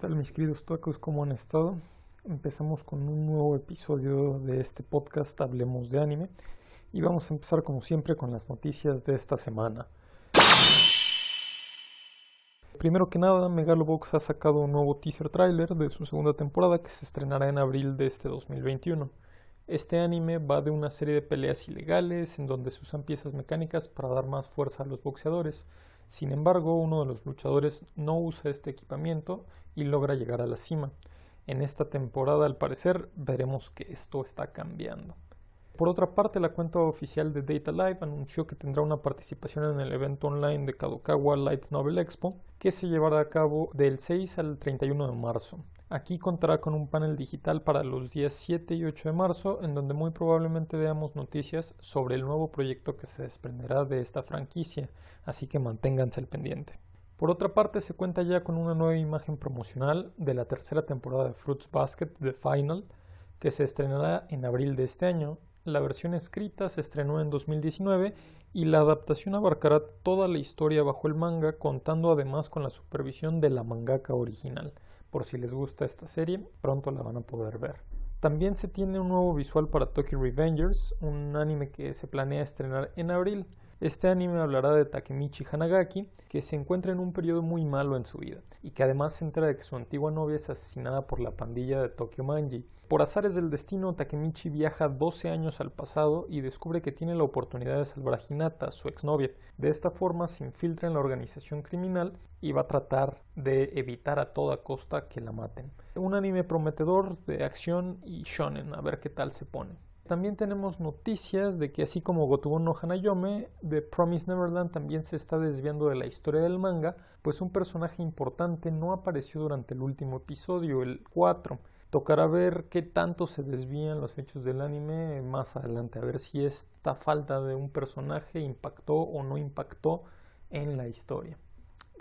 tal mis queridos tacos? ¿Cómo han estado? Empezamos con un nuevo episodio de este podcast Hablemos de Anime y vamos a empezar como siempre con las noticias de esta semana. Primero que nada, Megalobox ha sacado un nuevo teaser trailer de su segunda temporada que se estrenará en abril de este 2021. Este anime va de una serie de peleas ilegales en donde se usan piezas mecánicas para dar más fuerza a los boxeadores sin embargo, uno de los luchadores no usa este equipamiento y logra llegar a la cima. En esta temporada, al parecer, veremos que esto está cambiando. Por otra parte, la cuenta oficial de Data Live anunció que tendrá una participación en el evento online de Kadokawa Light Novel Expo, que se llevará a cabo del 6 al 31 de marzo. Aquí contará con un panel digital para los días 7 y 8 de marzo, en donde muy probablemente veamos noticias sobre el nuevo proyecto que se desprenderá de esta franquicia, así que manténganse al pendiente. Por otra parte, se cuenta ya con una nueva imagen promocional de la tercera temporada de Fruits Basket The Final, que se estrenará en abril de este año. La versión escrita se estrenó en 2019 y la adaptación abarcará toda la historia bajo el manga, contando además con la supervisión de la mangaka original. Por si les gusta esta serie, pronto la van a poder ver. También se tiene un nuevo visual para Tokyo Revengers, un anime que se planea estrenar en abril. Este anime hablará de Takemichi Hanagaki, que se encuentra en un periodo muy malo en su vida, y que además se entera de que su antigua novia es asesinada por la pandilla de Tokyo Manji. Por azares del destino, Takemichi viaja 12 años al pasado y descubre que tiene la oportunidad de salvar a Hinata, su exnovia. De esta forma se infiltra en la organización criminal y va a tratar de evitar a toda costa que la maten. Un anime prometedor de acción y shonen, a ver qué tal se pone. También tenemos noticias de que así como Gotubon no Hanayome, The Promise Neverland también se está desviando de la historia del manga, pues un personaje importante no apareció durante el último episodio, el 4. Tocará ver qué tanto se desvían los hechos del anime más adelante, a ver si esta falta de un personaje impactó o no impactó en la historia.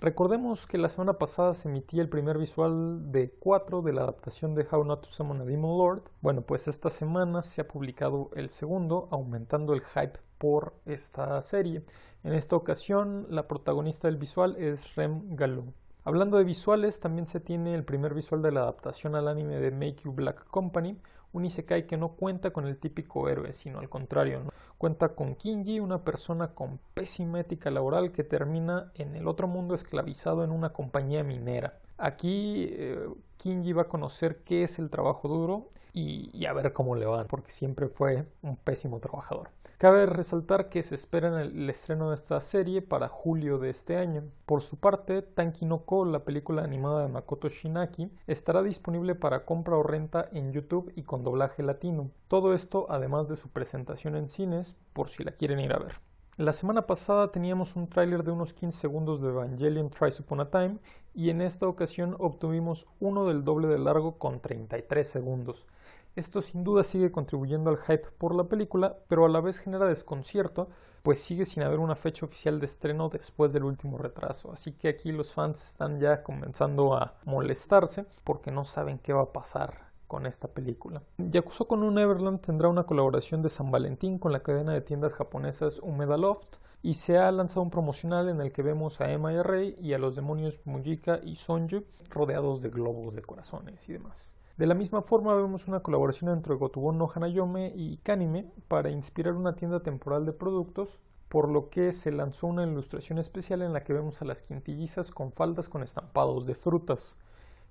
Recordemos que la semana pasada se emitía el primer visual de 4 de la adaptación de How Not to Summon a Demon Lord. Bueno, pues esta semana se ha publicado el segundo, aumentando el hype por esta serie. En esta ocasión, la protagonista del visual es Rem Gallo. Hablando de visuales, también se tiene el primer visual de la adaptación al anime de Make You Black Company, un isekai que no cuenta con el típico héroe, sino al contrario, cuenta con Kinji, una persona con pésima ética laboral que termina en el otro mundo esclavizado en una compañía minera. Aquí eh, Kinji va a conocer qué es el trabajo duro y, a ver cómo le va, porque siempre fue un pésimo trabajador. Cabe resaltar que se espera el, estreno de esta serie para julio de este año. Por su parte, Tanki no Ko, la película animada de Makoto Shinaki, estará disponible para compra o renta en YouTube y con doblaje latino. Todo esto además de su presentación en cines, por si la quieren ir a ver. La semana pasada teníamos un tráiler de unos 15 segundos de Evangelion Tries Upon a Time y en esta ocasión obtuvimos uno del doble de largo con 33 segundos. Esto sin duda sigue contribuyendo al hype por la película, pero a la vez genera desconcierto, pues sigue sin haber una fecha oficial de estreno después del último retraso. Así que aquí los fans están ya comenzando a molestarse porque no saben qué va a pasar con esta película. Yakuza con un Neverland tendrá una colaboración de San Valentín con la cadena de tiendas japonesas Umeda Loft y se ha lanzado un promocional en el que vemos a Emma y a Rey y a los demonios Mujika y Sonju rodeados de globos de corazones y demás. De la misma forma vemos una colaboración entre Gotubon no Hanayome y Kanime para inspirar una tienda temporal de productos, por lo que se lanzó una ilustración especial en la que vemos a las quintillizas con faldas con estampados de frutas.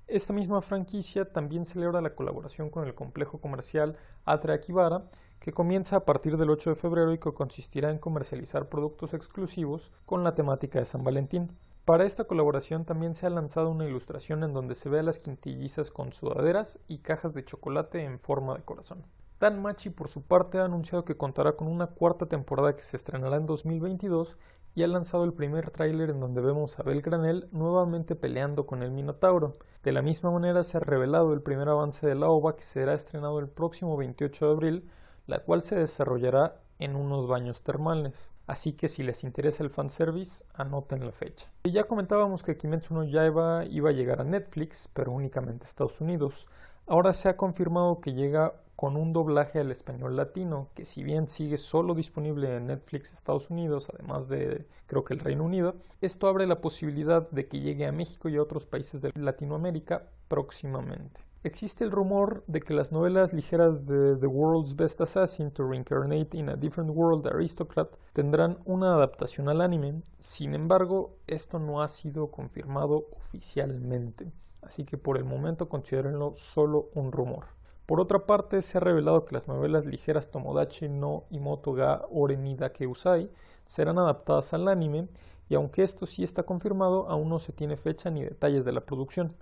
Esta misma franquicia también celebra la colaboración con el complejo comercial Atre Akibara, que comienza a partir del 8 de febrero y que consistirá en comercializar productos exclusivos con la temática de San Valentín. Para esta colaboración también se ha lanzado una ilustración en donde se ve a las quintillizas con sudaderas y cajas de chocolate en forma de corazón. Dan Machi por su parte ha anunciado que contará con una cuarta temporada que se estrenará en 2022 y ha lanzado el primer tráiler en donde vemos a Belgranel nuevamente peleando con el Minotauro. De la misma manera se ha revelado el primer avance de la OVA que será estrenado el próximo 28 de abril, la cual se desarrollará en unos baños termales. Así que si les interesa el fanservice, anoten la fecha. Y ya comentábamos que Kimetsu no Yaiba iba a llegar a Netflix, pero únicamente a Estados Unidos. Ahora se ha confirmado que llega con un doblaje al español latino, que si bien sigue solo disponible en Netflix Estados Unidos, además de creo que el Reino Unido, esto abre la posibilidad de que llegue a México y a otros países de Latinoamérica próximamente. Existe el rumor de que las novelas ligeras de The World's Best Assassin to Reincarnate in a Different World Aristocrat tendrán una adaptación al anime, sin embargo, esto no ha sido confirmado oficialmente, así que por el momento considérenlo solo un rumor. Por otra parte, se ha revelado que las novelas ligeras Tomodachi no Imoto ga Ore ni Dake Usai serán adaptadas al anime, y aunque esto sí está confirmado, aún no se tiene fecha ni detalles de la producción.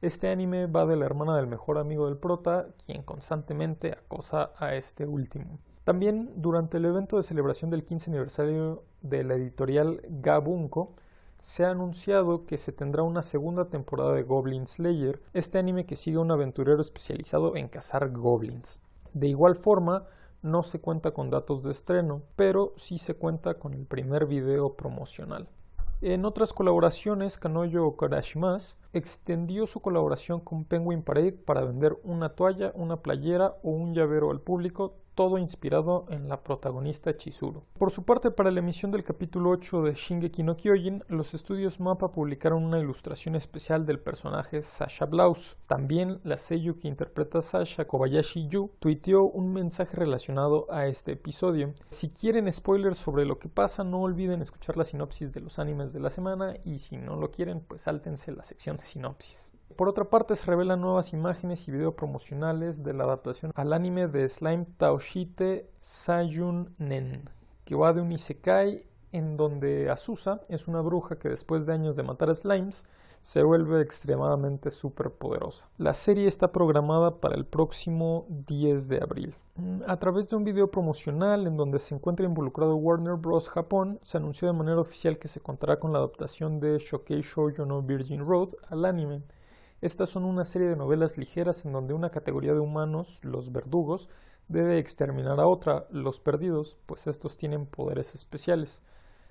Este anime va de la hermana del mejor amigo del prota, quien constantemente acosa a este último. También durante el evento de celebración del 15 aniversario de la editorial Gabunko, se ha anunciado que se tendrá una segunda temporada de Goblin Slayer, este anime que sigue a un aventurero especializado en cazar goblins. De igual forma, no se cuenta con datos de estreno, pero sí se cuenta con el primer video promocional. En otras colaboraciones, Kanoyo Karashimas extendió su colaboración con Penguin Parade para vender una toalla, una playera o un llavero al público todo inspirado en la protagonista Chizuru. Por su parte, para la emisión del capítulo 8 de Shingeki no Kyojin, los estudios MAPA publicaron una ilustración especial del personaje Sasha Blaus. También la seiyuu que interpreta Sasha, Kobayashi Yu, tuiteó un mensaje relacionado a este episodio. Si quieren spoilers sobre lo que pasa, no olviden escuchar la sinopsis de los animes de la semana y si no lo quieren, pues sáltense la sección de sinopsis. Por otra parte, se revelan nuevas imágenes y video promocionales de la adaptación al anime de Slime Taoshite Sayun Nen, que va de un isekai en donde Azusa es una bruja que después de años de matar slimes se vuelve extremadamente superpoderosa. La serie está programada para el próximo 10 de abril. A través de un video promocional en donde se encuentra involucrado Warner Bros. Japón, se anunció de manera oficial que se contará con la adaptación de Shokei Shoujo no Virgin Road al anime estas son una serie de novelas ligeras en donde una categoría de humanos, los verdugos, debe exterminar a otra, los perdidos, pues estos tienen poderes especiales.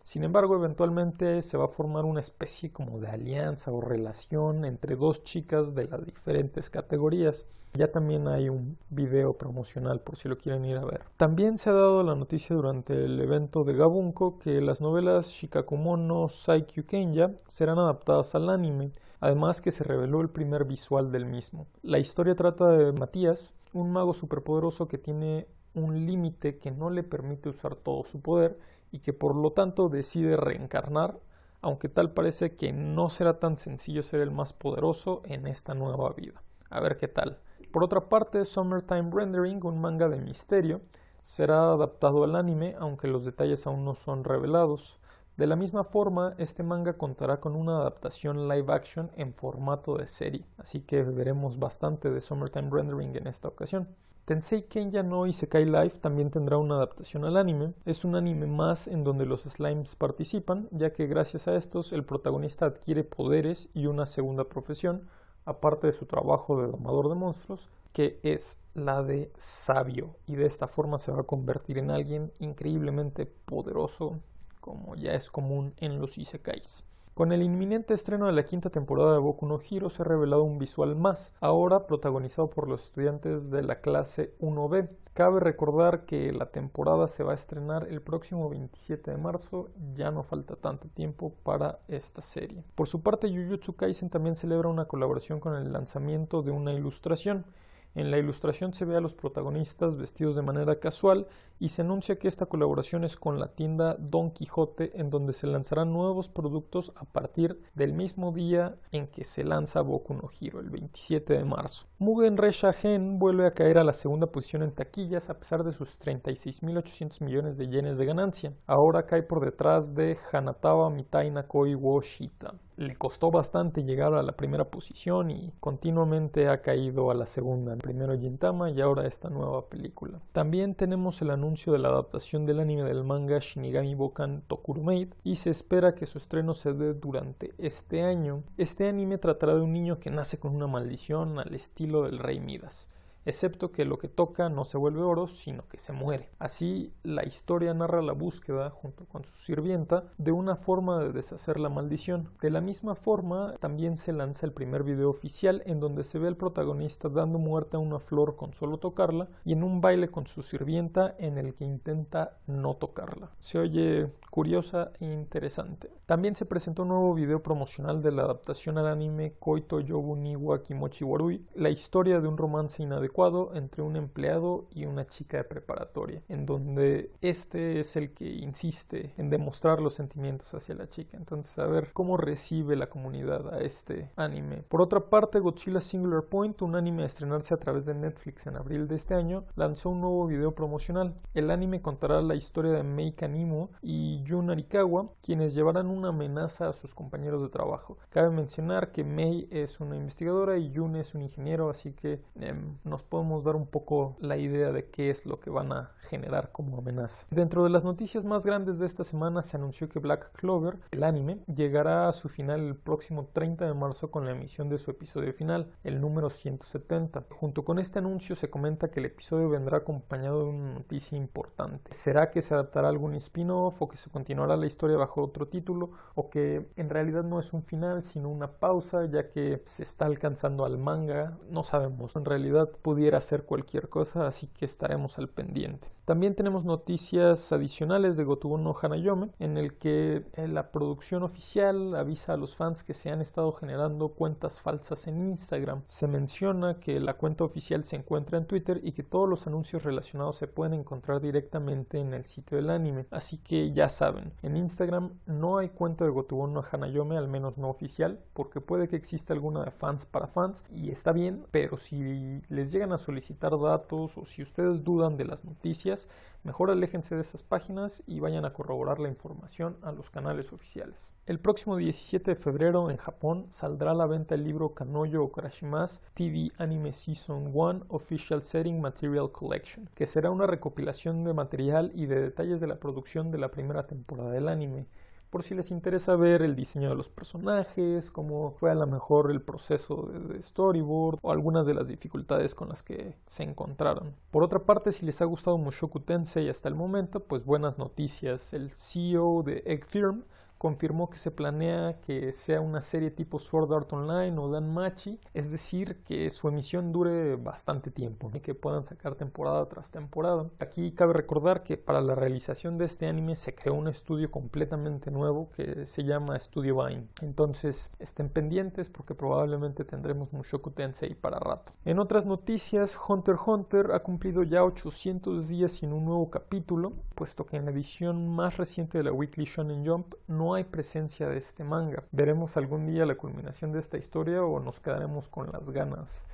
Sin embargo, eventualmente se va a formar una especie como de alianza o relación entre dos chicas de las diferentes categorías. Ya también hay un video promocional por si lo quieren ir a ver. También se ha dado la noticia durante el evento de Gabunko que las novelas Shikakumono Saikyu Kenya serán adaptadas al anime además que se reveló el primer visual del mismo. La historia trata de Matías, un mago superpoderoso que tiene un límite que no le permite usar todo su poder y que por lo tanto decide reencarnar, aunque tal parece que no será tan sencillo ser el más poderoso en esta nueva vida. A ver qué tal. Por otra parte, Summertime Rendering, un manga de misterio, será adaptado al anime, aunque los detalles aún no son revelados. De la misma forma, este manga contará con una adaptación live action en formato de serie, así que veremos bastante de Summertime Rendering en esta ocasión. Tensei Kenya no Isekai Life también tendrá una adaptación al anime. Es un anime más en donde los slimes participan, ya que gracias a estos el protagonista adquiere poderes y una segunda profesión, aparte de su trabajo de domador de monstruos, que es la de sabio, y de esta forma se va a convertir en alguien increíblemente poderoso como ya es común en los isekais. Con el inminente estreno de la quinta temporada de Boku no Hero se ha revelado un visual más, ahora protagonizado por los estudiantes de la clase 1B. Cabe recordar que la temporada se va a estrenar el próximo 27 de marzo, ya no falta tanto tiempo para esta serie. Por su parte, Jujutsu Kaisen también celebra una colaboración con el lanzamiento de una ilustración. En la ilustración se ve a los protagonistas vestidos de manera casual y se anuncia que esta colaboración es con la tienda Don Quijote en donde se lanzarán nuevos productos a partir del mismo día en que se lanza Boku no Hero, el 27 de marzo. Mugen Resha Gen vuelve a caer a la segunda posición en taquillas a pesar de sus 36.800 millones de yenes de ganancia. Ahora cae por detrás de Hanatawa Mitai Nakoi Woshita le costó bastante llegar a la primera posición y continuamente ha caído a la segunda. Primero Gintama y ahora esta nueva película. También tenemos el anuncio de la adaptación del anime del manga Shinigami Bokan Tokuro Maid y se espera que su estreno se dé durante este año. Este anime tratará de un niño que nace con una maldición al estilo del rey Midas. Excepto que lo que toca no se vuelve oro, sino que se muere. Así, la historia narra la búsqueda, junto con su sirvienta, de una forma de deshacer la maldición. De la misma forma, también se lanza el primer video oficial en donde se ve al protagonista dando muerte a una flor con solo tocarla y en un baile con su sirvienta en el que intenta no tocarla. Se oye curiosa e interesante. También se presentó un nuevo video promocional de la adaptación al anime Koito Yobu Niwa Kimochi Warui, la historia de un romance inadecuado entre un empleado y una chica de preparatoria, en donde este es el que insiste en demostrar los sentimientos hacia la chica. Entonces, a ver cómo recibe la comunidad a este anime. Por otra parte, Godzilla Singular Point, un anime a estrenarse a través de Netflix en abril de este año, lanzó un nuevo video promocional. El anime contará la historia de Mei Kanimo y Jun Arikawa, quienes llevarán una amenaza a sus compañeros de trabajo. Cabe mencionar que Mei es una investigadora y Jun es un ingeniero, así que em, nos podemos dar un poco la idea de qué es lo que van a generar como amenaza. Dentro de las noticias más grandes de esta semana se anunció que Black Clover, el anime, llegará a su final el próximo 30 de marzo con la emisión de su episodio final, el número 170. Junto con este anuncio se comenta que el episodio vendrá acompañado de una noticia importante. ¿Será que se adaptará algún spin-off o que se continuará la historia bajo otro título o que en realidad no es un final sino una pausa ya que se está alcanzando al manga? No sabemos. En realidad pudiera ser cualquier cosa, así que estaremos al pendiente. También tenemos noticias adicionales de Gotobu no Hanayome, en el que eh, la producción oficial avisa a los fans que se han estado generando cuentas falsas en Instagram. Se menciona que la cuenta oficial se encuentra en Twitter y que todos los anuncios relacionados se pueden encontrar directamente en el sitio del anime. Así que ya saben, en Instagram no hay cuenta de Gotobu no Hanayome, al menos no oficial, porque puede que exista alguna de fans para fans y está bien, pero si les llegan a solicitar datos o si ustedes dudan de las noticias, mejor aléjense de esas páginas y vayan a corroborar la información a los canales oficiales. El próximo 17 de febrero en Japón saldrá a la venta el libro Kanoyo Okarashimasu TV Anime Season 1 Official Setting Material Collection, que será una recopilación de material y de detalles de la producción de la primera temporada del anime por si les interesa ver el diseño de los personajes, cómo fue a lo mejor el proceso de, storyboard o algunas de las dificultades con las que se encontraron. Por otra parte, si les ha gustado Mushoku Tensei hasta el momento, pues buenas noticias. El CEO de Egg Firm confirmó que se planea que sea una serie tipo Sword Art Online o Danmachi, es decir, que su emisión dure bastante tiempo y que puedan sacar temporada tras temporada. Aquí cabe recordar que para la realización de este anime se creó un estudio completamente nuevo que se llama Studio Vine. Entonces estén pendientes porque probablemente tendremos Mushoku Tensei para rato. En otras noticias, Hunter x Hunter ha cumplido ya 800 días sin un nuevo capítulo, puesto que en la edición más reciente de la Weekly Shonen Jump no hay presencia de este manga. Veremos algún día la culminación de esta historia o nos quedaremos con las ganas.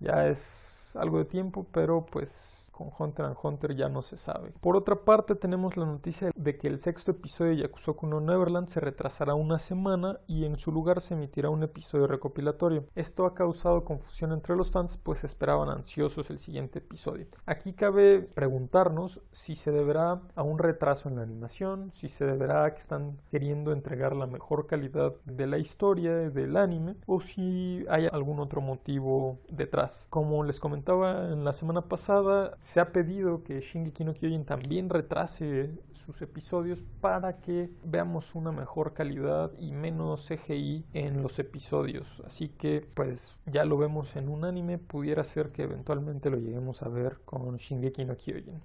Ya es algo de tiempo, pero pues con Hunter x Hunter ya no se sabe. Por otra parte, tenemos la noticia de que el sexto episodio de Yakusoku no Neverland se retrasará una semana y en su lugar se emitirá un episodio recopilatorio. Esto ha causado confusión entre los fans, pues esperaban ansiosos el siguiente episodio. Aquí cabe preguntarnos si se deberá a un retraso en la animación, si se deberá a que están queriendo entregar la mejor calidad de la historia del anime o si hay algún otro motivo detrás. Como les en la semana pasada, se ha pedido que Shingeki no Kyojin también retrase sus episodios para que veamos una mejor calidad y menos CGI en los episodios. Así que pues ya lo vemos en un anime, pudiera ser que eventualmente lo lleguemos a ver con Shingeki no Kyojin.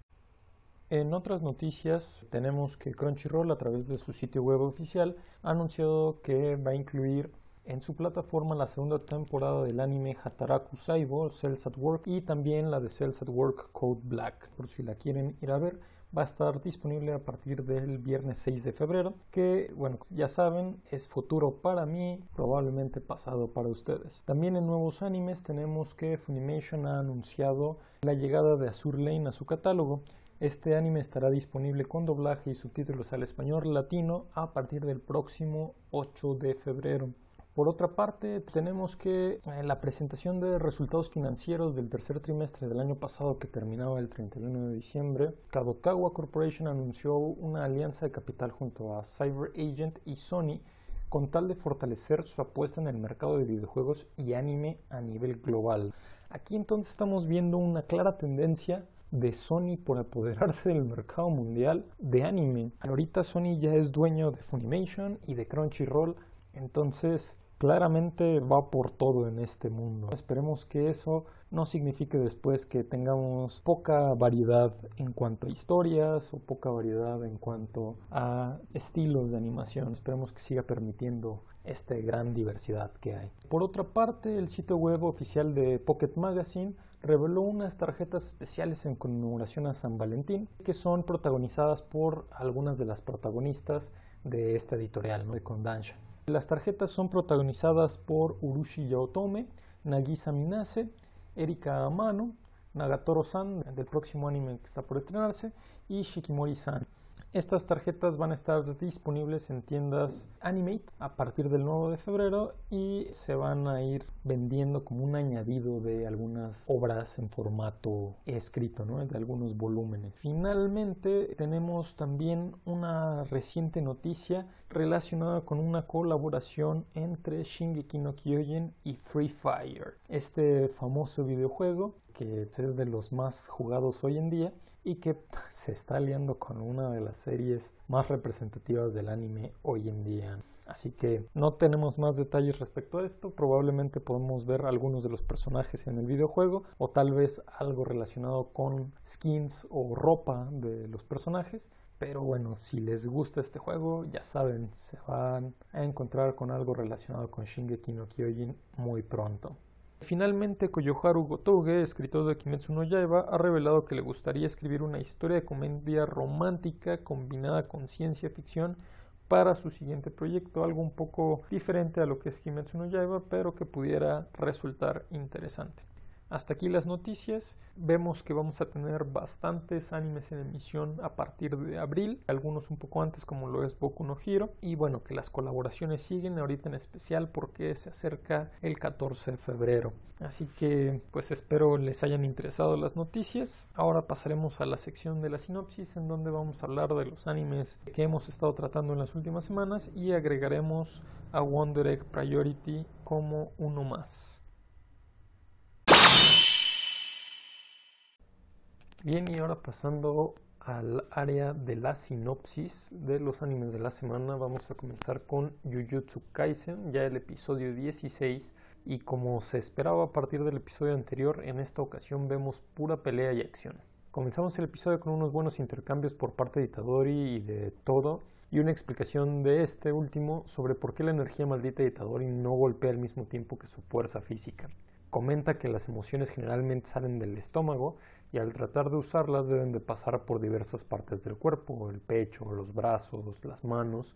En otras noticias tenemos que Crunchyroll a través de su sitio web oficial ha anunciado que va a incluir en su plataforma la segunda temporada del anime Hataraku Saibo, Cells at Work, y también la de Cells at Work Code Black, por si la quieren ir a ver. Va a estar disponible a partir del viernes 6 de febrero, que, bueno, ya saben, es futuro para mí, probablemente pasado para ustedes. También en nuevos animes tenemos que Funimation ha anunciado la llegada de Azur Lane a su catálogo. Este anime estará disponible con doblaje y subtítulos al español latino a partir del próximo 8 de febrero. Por otra parte, tenemos que en la presentación de resultados financieros del tercer trimestre del año pasado que terminaba el 31 de diciembre, Kadokawa Corporation anunció una alianza de capital junto a Cyber Agent y Sony con tal de fortalecer su apuesta en el mercado de videojuegos y anime a nivel global. Aquí entonces estamos viendo una clara tendencia de Sony por apoderarse del mercado mundial de anime. Ahorita Sony ya es dueño de Funimation y de Crunchyroll, entonces claramente va por todo en este mundo. Esperemos que eso no signifique después que tengamos poca variedad en cuanto a historias o poca variedad en cuanto a estilos de animación. Esperemos que siga permitiendo esta gran diversidad que hay. Por otra parte, el sitio web oficial de Pocket Magazine reveló unas tarjetas especiales en conmemoración a San Valentín que son protagonizadas por algunas de las protagonistas de esta editorial, ¿no? de Kondansha. Las tarjetas son protagonizadas por Urushi Yaotome, Nagisa Minase, Erika Amano, Nagatoro-san del próximo anime que está por estrenarse y Shikimori-san. Estas tarjetas van a estar disponibles en tiendas Animate a partir del 9 de febrero y se van a ir vendiendo como un añadido de algunas obras en formato escrito, ¿no? de algunos volúmenes. Finalmente tenemos también una reciente noticia relacionada con una colaboración entre Shingeki no Kyojin y Free Fire, este famoso videojuego que es de los más jugados hoy en día y que se está aliando con una de las series más representativas del anime hoy en día. Así que no tenemos más detalles respecto a esto. Probablemente podemos ver algunos de los personajes en el videojuego o tal vez algo relacionado con skins o ropa de los personajes. Pero bueno, si les gusta este juego, ya saben, se van a encontrar con algo relacionado con Shingeki no Kyojin muy pronto. Finalmente, Koyoharu Gotouge, escritor de Kimetsu no Yaiba, ha revelado que le gustaría escribir una historia de comedia romántica combinada con ciencia ficción para su siguiente proyecto, algo un poco diferente a lo que es Kimetsu no Yaiba, pero que pudiera resultar interesante. Hasta aquí las noticias. Vemos que vamos a tener bastantes animes en emisión a partir de abril, algunos un poco antes como lo es Boku no Hero y bueno, que las colaboraciones siguen ahorita en especial porque se acerca el 14 de febrero. Así que pues espero les hayan interesado las noticias. Ahora pasaremos a la sección de la sinopsis en donde vamos a hablar de los animes que hemos estado tratando en las últimas semanas y agregaremos a Wonder Egg Priority como uno más. Bien, y ahora pasando al área de la sinopsis de los animes de la semana, vamos a comenzar con Jujutsu Kaisen, ya el episodio 16. Y como se esperaba a partir del episodio anterior, en esta ocasión vemos pura pelea y acción. Comenzamos el episodio con unos buenos intercambios por parte de Itadori y de todo, y una explicación de este último sobre por qué la energía maldita de Itadori no golpea al mismo tiempo que su fuerza física. Comenta que las emociones generalmente salen del estómago y al tratar de usarlas deben de pasar por diversas partes del cuerpo, el pecho, los brazos, las manos,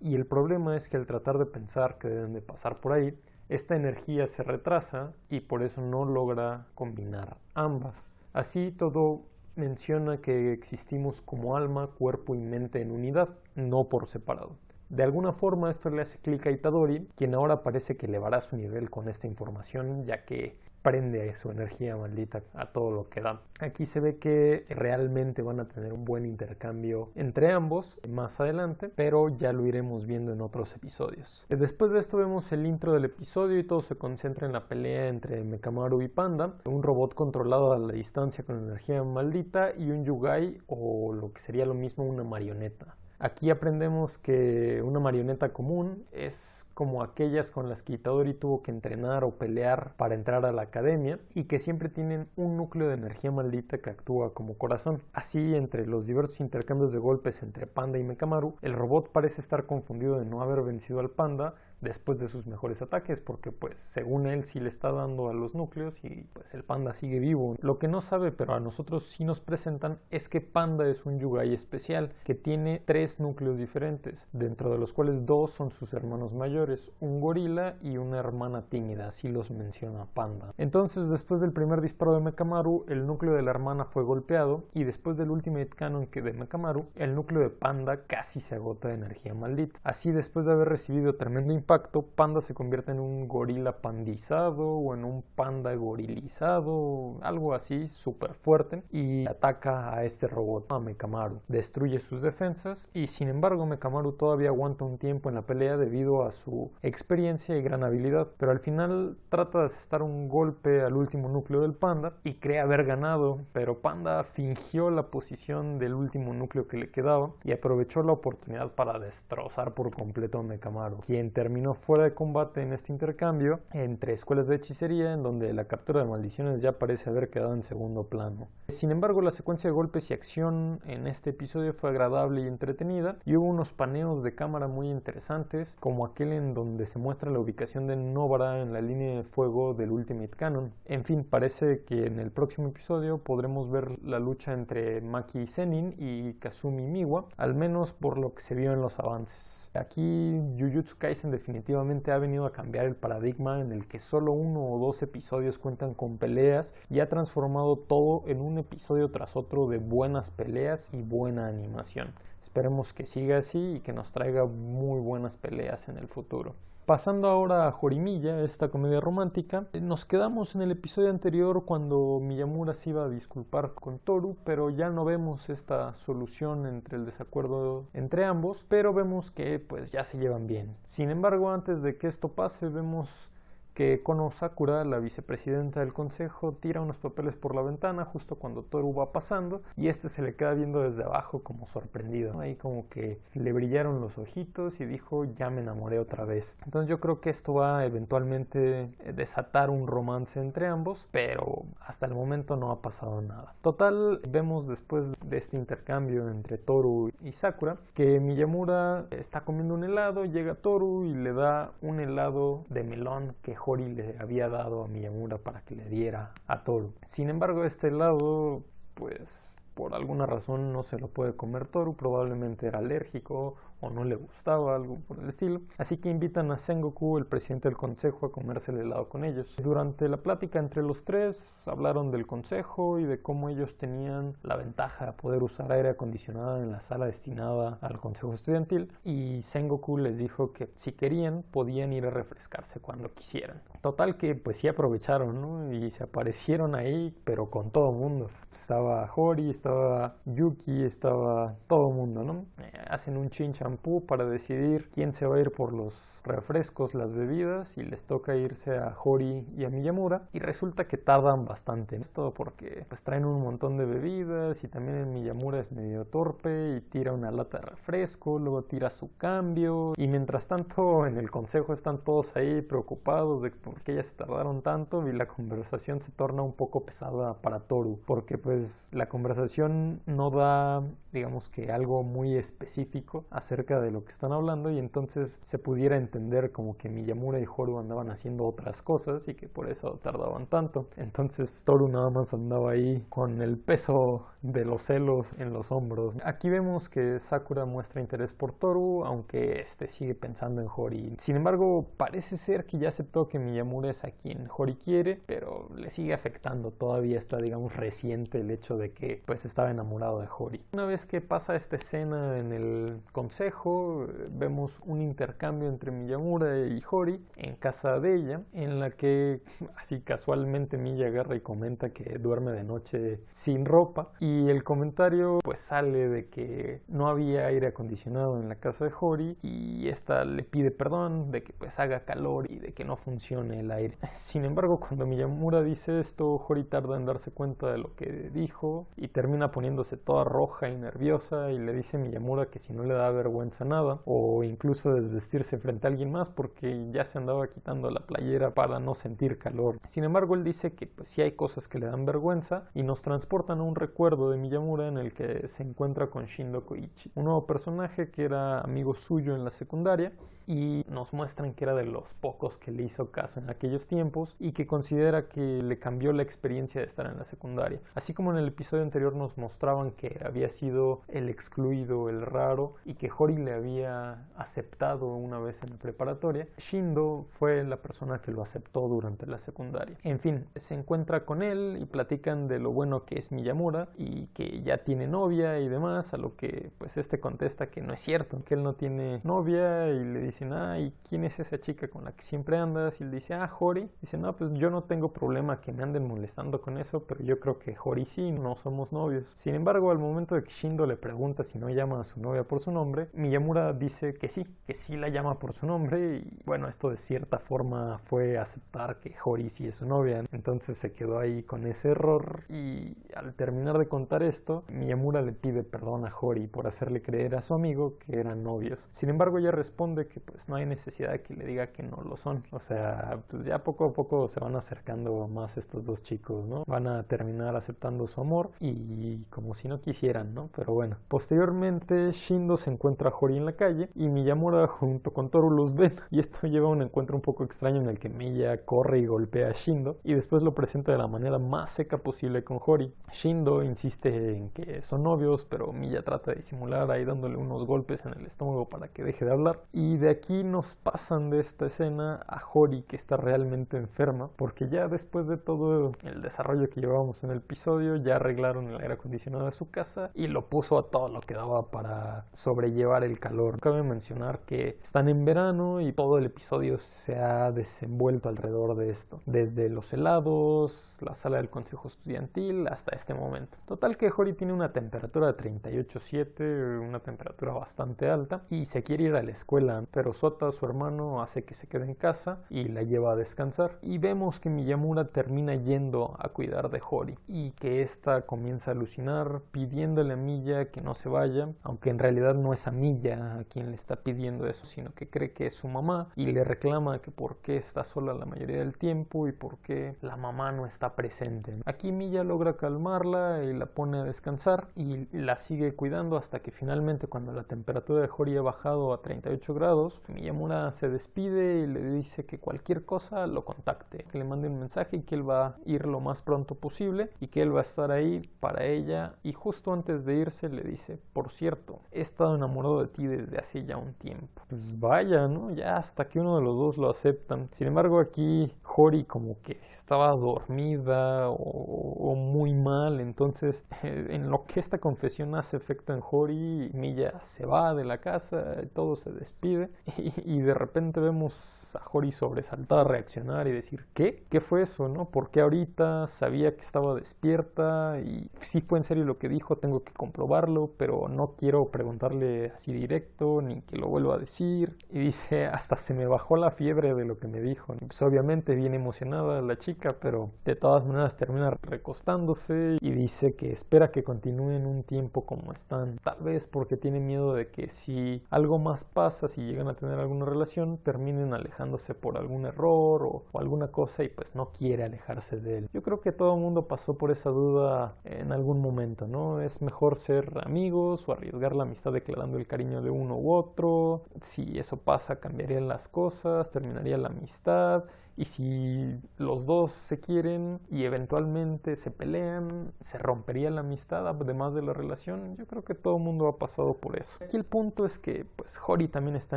y el problema es que al tratar de pensar que deben de pasar por ahí, esta energía se retrasa y por eso no logra combinar ambas. Así todo menciona que existimos como alma, cuerpo y mente en unidad, no por separado. De alguna forma esto le hace clic a Itadori, quien ahora parece que elevará su nivel con esta información, ya que prende su energía maldita a todo lo que da. Aquí se ve que realmente van a tener un buen intercambio entre ambos más adelante, pero ya lo iremos viendo en otros episodios. Después de esto vemos el intro del episodio y todo se concentra en la pelea entre Mekamaru y Panda, un robot controlado a la distancia con energía maldita y un Yugai o lo que sería lo mismo una marioneta. Aquí aprendemos que una marioneta común es como aquellas con las que Itadori tuvo que entrenar o pelear para entrar a la academia y que siempre tienen un núcleo de energía maldita que actúa como corazón. Así, entre los diversos intercambios de golpes entre Panda y Mekamaru, el robot parece estar confundido de no haber vencido al Panda después de sus mejores ataques porque pues según él sí le está dando a los núcleos y pues el panda sigue vivo. Lo que no sabe pero a nosotros sí nos presentan es que panda es un yugai especial que tiene tres núcleos diferentes dentro de los cuales dos son sus hermanos mayores un gorila y una hermana tímida, así los menciona Panda. Entonces, después del primer disparo de Mekamaru, el núcleo de la hermana fue golpeado y después del Ultimate Canon que de Mekamaru, el núcleo de Panda casi se agota de energía maldita. Así, después de haber recibido tremendo impacto, Panda se convierte en un gorila pandizado o en un panda gorilizado, algo así, súper fuerte, y ataca a este robot, a Mekamaru. Destruye sus defensas y sin embargo Mekamaru todavía aguanta un tiempo en la pelea debido a su experiencia y gran habilidad, pero al final trata de asestar un golpe al último núcleo del Panda y cree haber ganado, pero Panda fingió la posición del último núcleo que le quedaba y aprovechó la oportunidad para destrozar por completo a Mekamaru, quien terminó fuera de combate en este intercambio entre escuelas de hechicería en donde la captura de maldiciones ya parece haber quedado en segundo plano. Sin embargo, la secuencia de golpes y acción en este episodio fue agradable y entretenida y hubo unos paneos de cámara muy interesantes como aquel en donde se muestra la ubicación de Nobara en la línea de fuego del Ultimate Canon. En fin, parece que en el próximo episodio podremos ver la lucha entre Maki Zenin y Kazumi Miwa, al menos por lo que se vio en los avances. Aquí Jujutsu Kaisen definitivamente ha venido a cambiar el paradigma en el que solo uno o dos episodios cuentan con peleas y ha transformado todo en un episodio tras otro de buenas peleas y buena animación. Esperemos que siga así y que nos traiga muy buenas peleas en el futuro. Pasando ahora a Jorimilla, esta comedia romántica, nos quedamos en el episodio anterior cuando Miyamura se iba a disculpar con Toru, pero ya no vemos esta solución entre el desacuerdo entre ambos, pero vemos que pues ya se llevan bien. Sin embargo, antes de que esto pase, vemos que Kono Sakura, la vicepresidenta del consejo, tira unos papeles por la ventana justo cuando Toru va pasando y este se le queda viendo desde abajo como sorprendido. Ahí como que le brillaron los ojitos y dijo ya me enamoré otra vez. Entonces yo creo que esto va a eventualmente eh, desatar un romance entre ambos, pero hasta el momento no ha pasado nada. Total, vemos después de este intercambio entre Toru y Sakura que Miyamura está comiendo un helado, llega Toru y le da un helado de melón que Hori le había dado a Miyamura para que le diera a Toru. Sin embargo, este lado, pues por alguna razón no se lo puede comer Toru, probablemente era alérgico o no le gustaba, algo por el estilo. Así que invitan a Sengoku, el presidente del consejo, a comerse el helado con ellos. Durante la plática entre los tres hablaron del consejo y de cómo ellos tenían la ventaja de poder usar aire acondicionado en la sala destinada al consejo estudiantil y Sengoku les dijo que si querían podían ir a refrescarse cuando quisieran. Total que pues sí aprovecharon ¿no? y se aparecieron ahí pero con todo mundo. Estaba Hori, estaba Yuki, estaba todo el mundo, ¿no? Eh, hacen un chincha para decidir quién se va a ir por los refrescos, las bebidas y les toca irse a Hori y a Miyamura y resulta que tardan bastante en esto porque pues traen un montón de bebidas y también Miyamura es medio torpe y tira una lata de refresco, luego tira su cambio y mientras tanto en el consejo están todos ahí preocupados de por qué ya se tardaron tanto y la conversación se torna un poco pesada para Toru porque pues la conversación no da digamos que algo muy específico acerca de lo que están hablando y entonces se pudiera entender como que Miyamura y Horu andaban haciendo otras cosas y que por eso tardaban tanto. Entonces Toru nada más andaba ahí con el peso de los celos en los hombros. Aquí vemos que Sakura muestra interés por Toru, aunque este sigue pensando en Hori. Sin embargo, parece ser que ya aceptó que Miyamura es a quien Hori quiere, pero le sigue afectando. Todavía está, digamos, reciente el hecho de que pues estaba enamorado de Hori. Una vez que pasa esta escena en el consejo, vemos un intercambio entre Miyamura y Hori en casa de ella, en la que así casualmente Miya agarra y comenta que duerme de noche sin ropa y el comentario pues sale de que no había aire acondicionado en la casa de Hori y esta le pide perdón de que pues haga calor y de que no funcione el aire. Sin embargo, cuando Miyamura dice esto, Hori tarda en darse cuenta de lo que dijo y termina poniéndose toda roja y nerviosa y le dice a Miyamura que si no le da vergüenza nada o incluso desvestirse frente a alguien más porque ya se andaba quitando la playera para no sentir calor. Sin embargo, él dice que pues sí hay cosas que le dan vergüenza y nos transportan a un recuerdo de Miyamura en el que se encuentra con Shindo Koichi, un nuevo personaje que era amigo suyo en la secundaria y nos muestran que era de los pocos que le hizo caso en aquellos tiempos y que considera que le cambió la experiencia de estar en la secundaria. Así como en el episodio anterior nos mostraban que había sido el excluido, el raro y que Hori le había aceptado una vez en la preparatoria, Shindo fue la persona que lo aceptó durante la secundaria. En fin, se encuentra con él y platican de lo bueno que es Miyamura y que ya tiene novia y demás, a lo que pues este contesta que no es cierto, que él no tiene novia y le dice dicen, ah, ¿y quién es esa chica con la que siempre andas? Y él dice, ah, Hori. Dice, no, pues yo no tengo problema que me anden molestando con eso, pero yo creo que Hori sí, no somos novios. Sin embargo, al momento de que Shindo le pregunta si no llama a su novia por su nombre, Miyamura dice que sí, que sí la llama por su nombre y bueno, esto de cierta forma fue aceptar que Hori sí es su novia. Entonces se quedó ahí con ese error y al terminar de contar esto, Miyamura le pide perdón a Hori por hacerle creer a su amigo que eran novios. Sin embargo, ella responde que pues no hay necesidad de que le diga que no lo son. O sea, pues ya poco a poco se van acercando más estos dos chicos, ¿no? Van a terminar aceptando su amor y como si no quisieran, ¿no? Pero bueno, posteriormente Shindo se encuentra a Hori en la calle y Miyamura junto con Toru los ven y esto lleva a un encuentro un poco extraño en el que Miya corre y golpea a Shindo y después lo presenta de la manera más seca posible con Hori. Shindo insiste en que son novios, pero Miya trata de disimular ahí dándole unos golpes en el estómago para que deje de hablar y de aquí nos pasan de esta escena a Hori que está realmente enferma porque ya después de todo el desarrollo que llevamos en el episodio ya arreglaron el aire acondicionado de su casa y lo puso a todo lo que daba para sobrellevar el calor. Cabe mencionar que están en verano y todo el episodio se ha desenvuelto alrededor de esto, desde los helados, la sala del consejo estudiantil hasta este momento. Total que Hori tiene una temperatura de 38.7, una temperatura bastante alta y se quiere ir a la escuela, pero Sota, su hermano, hace que se quede en casa y la lleva a descansar. Y vemos que Miyamura termina yendo a cuidar de Hori y que ésta comienza a alucinar pidiéndole a Milla que no se vaya, aunque en realidad no es a Milla a quien le está pidiendo eso, sino que cree que es su mamá y le reclama que por qué está sola la mayoría del tiempo y por qué la mamá no está presente. Aquí Milla logra calmarla y la pone a descansar y la sigue cuidando hasta que finalmente cuando la temperatura de Hori ha bajado a 38 grados, Miyamura se despide y le dice que cualquier cosa lo contacte, que le mande un mensaje y que él va a ir lo más pronto posible y que él va a estar ahí para ella y justo antes de irse le dice, por cierto, he estado enamorado de ti desde hace ya un tiempo. Pues vaya, ¿no? Ya hasta que uno de los dos lo aceptan. Sin embargo, aquí Hori como que estaba dormida o, muy mal, entonces en lo que esta confesión hace efecto en Hori, Milla se va de la casa, todo se despide y, de repente vemos a Hori sobresaltada, reaccionar y decir, ¿qué? ¿Qué fue eso, no? Porque ahorita sabía que estaba despierta y si fue en serio lo que dijo, tengo que comprobarlo, pero no quiero preguntarle así directo ni que lo vuelva a decir. Y dice, hasta se me bajó la fiebre de lo que me dijo. pues obviamente bien emocionada la chica, pero de todas maneras termina recostándose y dice que espera que continúen un tiempo como están. Tal vez porque tiene miedo de que si algo más pasa, si llegan a tener alguna relación, terminen alejándose por algún error o, o alguna cosa y pues no quiere alejarse de él. Yo creo que todo el mundo pasó por esa duda en algún momento, ¿no? Es mejor ser amigos o arriesgar la amistad declarando el cariño de uno u otro. Si eso pasa, cambiarían las cosas, terminaría la amistad. Y si los dos se quieren y eventualmente se pelean, se rompería la amistad además de la relación. Yo creo que todo el mundo ha pasado por eso. Aquí el punto es que pues Hori también está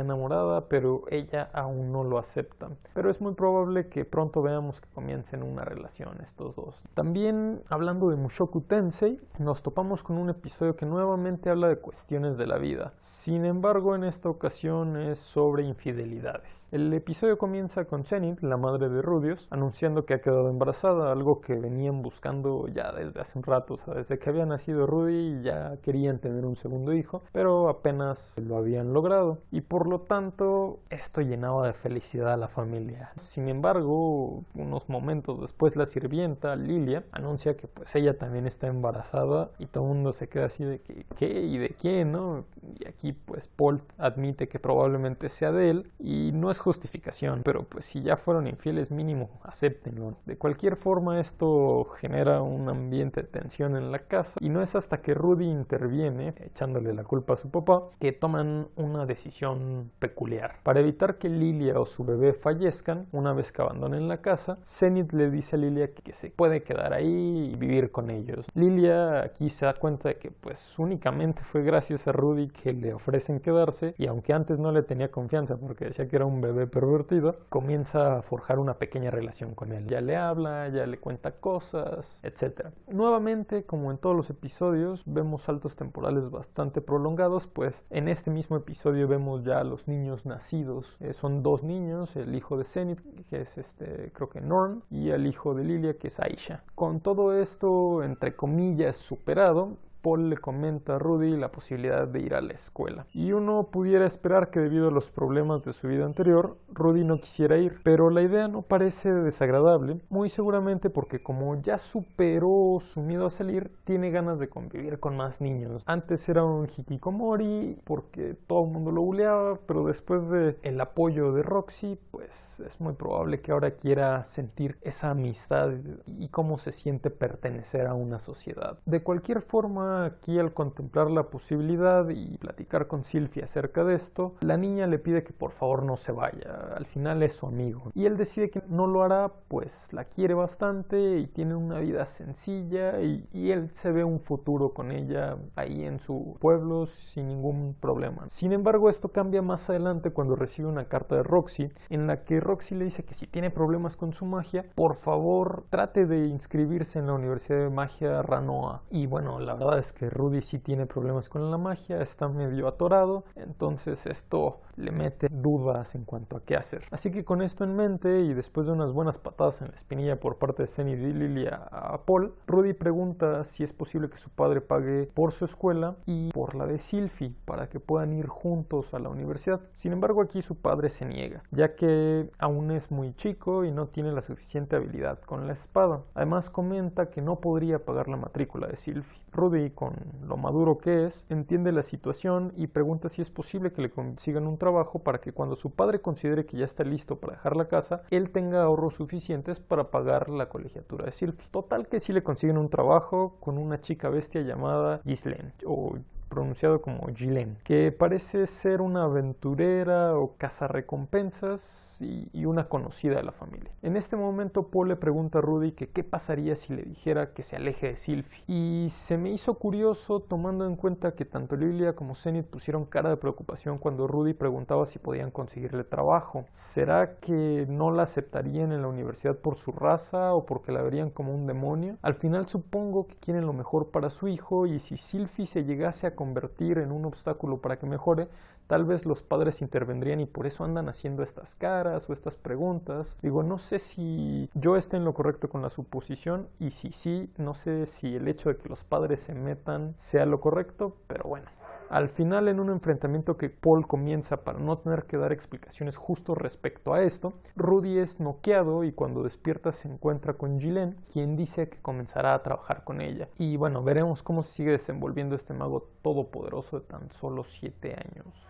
enamorada, pero ella aún no lo acepta. Pero es muy probable que pronto veamos que comiencen una relación estos dos. También hablando de Mushoku Tensei, nos topamos con un episodio que nuevamente habla de cuestiones de la vida. Sin embargo, en esta ocasión es sobre infidelidades. El episodio comienza con Zenith, la madre de Rudios, anunciando que ha quedado embarazada, algo que venían buscando ya desde hace un rato, o sea, desde que había nacido Rudy ya querían tener un segundo hijo, pero apenas lo habían logrado y por lo tanto esto llenaba de felicidad a la familia. Sin embargo, unos momentos después la sirvienta Lilia anuncia que pues ella también está embarazada y todo el mundo se queda así de que ¿qué? ¿y de quién? ¿no? Y aquí pues Paul admite que probablemente sea de él y no es justificación, pero pues si ya fueron infieles mínimo, acéptenlo. De cualquier forma esto genera un ambiente de tensión en la casa y no es hasta que Rudy interviene, echándole la culpa a su papá, que toman una decisión peculiar. Para evitar que Lilia o su bebé fallezcan, una vez que abandonen la casa, Zenith le dice a Lilia que se puede quedar ahí y vivir con ellos. Lilia aquí se da cuenta de que pues únicamente fue gracias a Rudy que le ofrecen quedarse y aunque antes no le tenía confianza porque decía que era un bebé pervertido, comienza a forjar una pequeña relación con él. Ya le habla, ya le cuenta cosas, etc. Nuevamente, como en todos los episodios, vemos saltos temporales bastante prolongados, pues en este mismo episodio vemos ya a los niños nacidos. Eh, son dos niños, el hijo de Zenith, que es este, creo que Norn, y el hijo de Lilia, que es Aisha. Con todo esto, entre comillas, superado, Paul le comenta a Rudy la posibilidad de ir a la escuela. Y uno pudiera esperar que debido a los problemas de su vida anterior, Rudy no quisiera ir, pero la idea no parece desagradable, muy seguramente porque como ya superó su miedo a salir, tiene ganas de convivir con más niños. Antes era un hikikomori porque todo el mundo lo buleaba, pero después de el apoyo de Roxy, pues es muy probable que ahora quiera sentir esa amistad y cómo se siente pertenecer a una sociedad. De cualquier forma, aquí al contemplar la posibilidad y platicar con Silvia acerca de esto, la niña le pide que por favor no se vaya, al final es su amigo. Y él decide que no lo hará, pues la quiere bastante y tiene una vida sencilla y, y él se ve un futuro con ella ahí en su pueblo sin ningún problema. Sin embargo, esto cambia más adelante cuando recibe una carta de Roxy en la que Roxy le dice que si tiene problemas con su magia, por favor trate de inscribirse en la Universidad de Magia Ranoa. Y bueno, la verdad es que Rudy sí tiene problemas con la magia, está medio atorado, entonces esto le mete dudas en cuanto a qué hacer. Así que con esto en mente y después de unas buenas patadas en la espinilla por parte de Zen y Lily a Paul, Rudy pregunta si es posible que su padre pague por su escuela y por la de Sylvie para que puedan ir juntos a la universidad. Sin embargo, aquí su padre se niega, ya que aún es muy chico y no tiene la suficiente habilidad con la espada. Además comenta que no podría pagar la matrícula de Sylvie. Rudy con lo maduro que es, entiende la situación y pregunta si es posible que le consigan un trabajo para que cuando su padre considere que ya está listo para dejar la casa, él tenga ahorros suficientes para pagar la colegiatura de Sylvie. Total que si le consiguen un trabajo con una chica bestia llamada Ghislaine o pronunciado como Gillen, que parece ser una aventurera o cazarrecompensas y, y una conocida de la familia. En este momento Paul le pregunta a Rudy que qué pasaría si le dijera que se aleje de Sylvie. Y se me hizo curioso tomando en cuenta que tanto Lilia como Zenith pusieron cara de preocupación cuando Rudy preguntaba si podían conseguirle trabajo. ¿Será que no la aceptarían en la universidad por su raza o porque la verían como un demonio? Al final supongo que quieren lo mejor para su hijo y si Sylvie se llegase a convertir en un obstáculo para que mejore, tal vez los padres intervendrían y por eso andan haciendo estas caras o estas preguntas. Digo, no sé si yo esté en lo correcto con la suposición y si sí, no sé si el hecho de que los padres se metan sea lo correcto, pero bueno. Al final, en un enfrentamiento que Paul comienza para no tener que dar explicaciones justo respecto a esto, Rudy es noqueado y cuando despierta se encuentra con Gillen, quien dice que comenzará a trabajar con ella. Y bueno, veremos cómo se sigue desenvolviendo este mago todopoderoso de tan solo 7 años.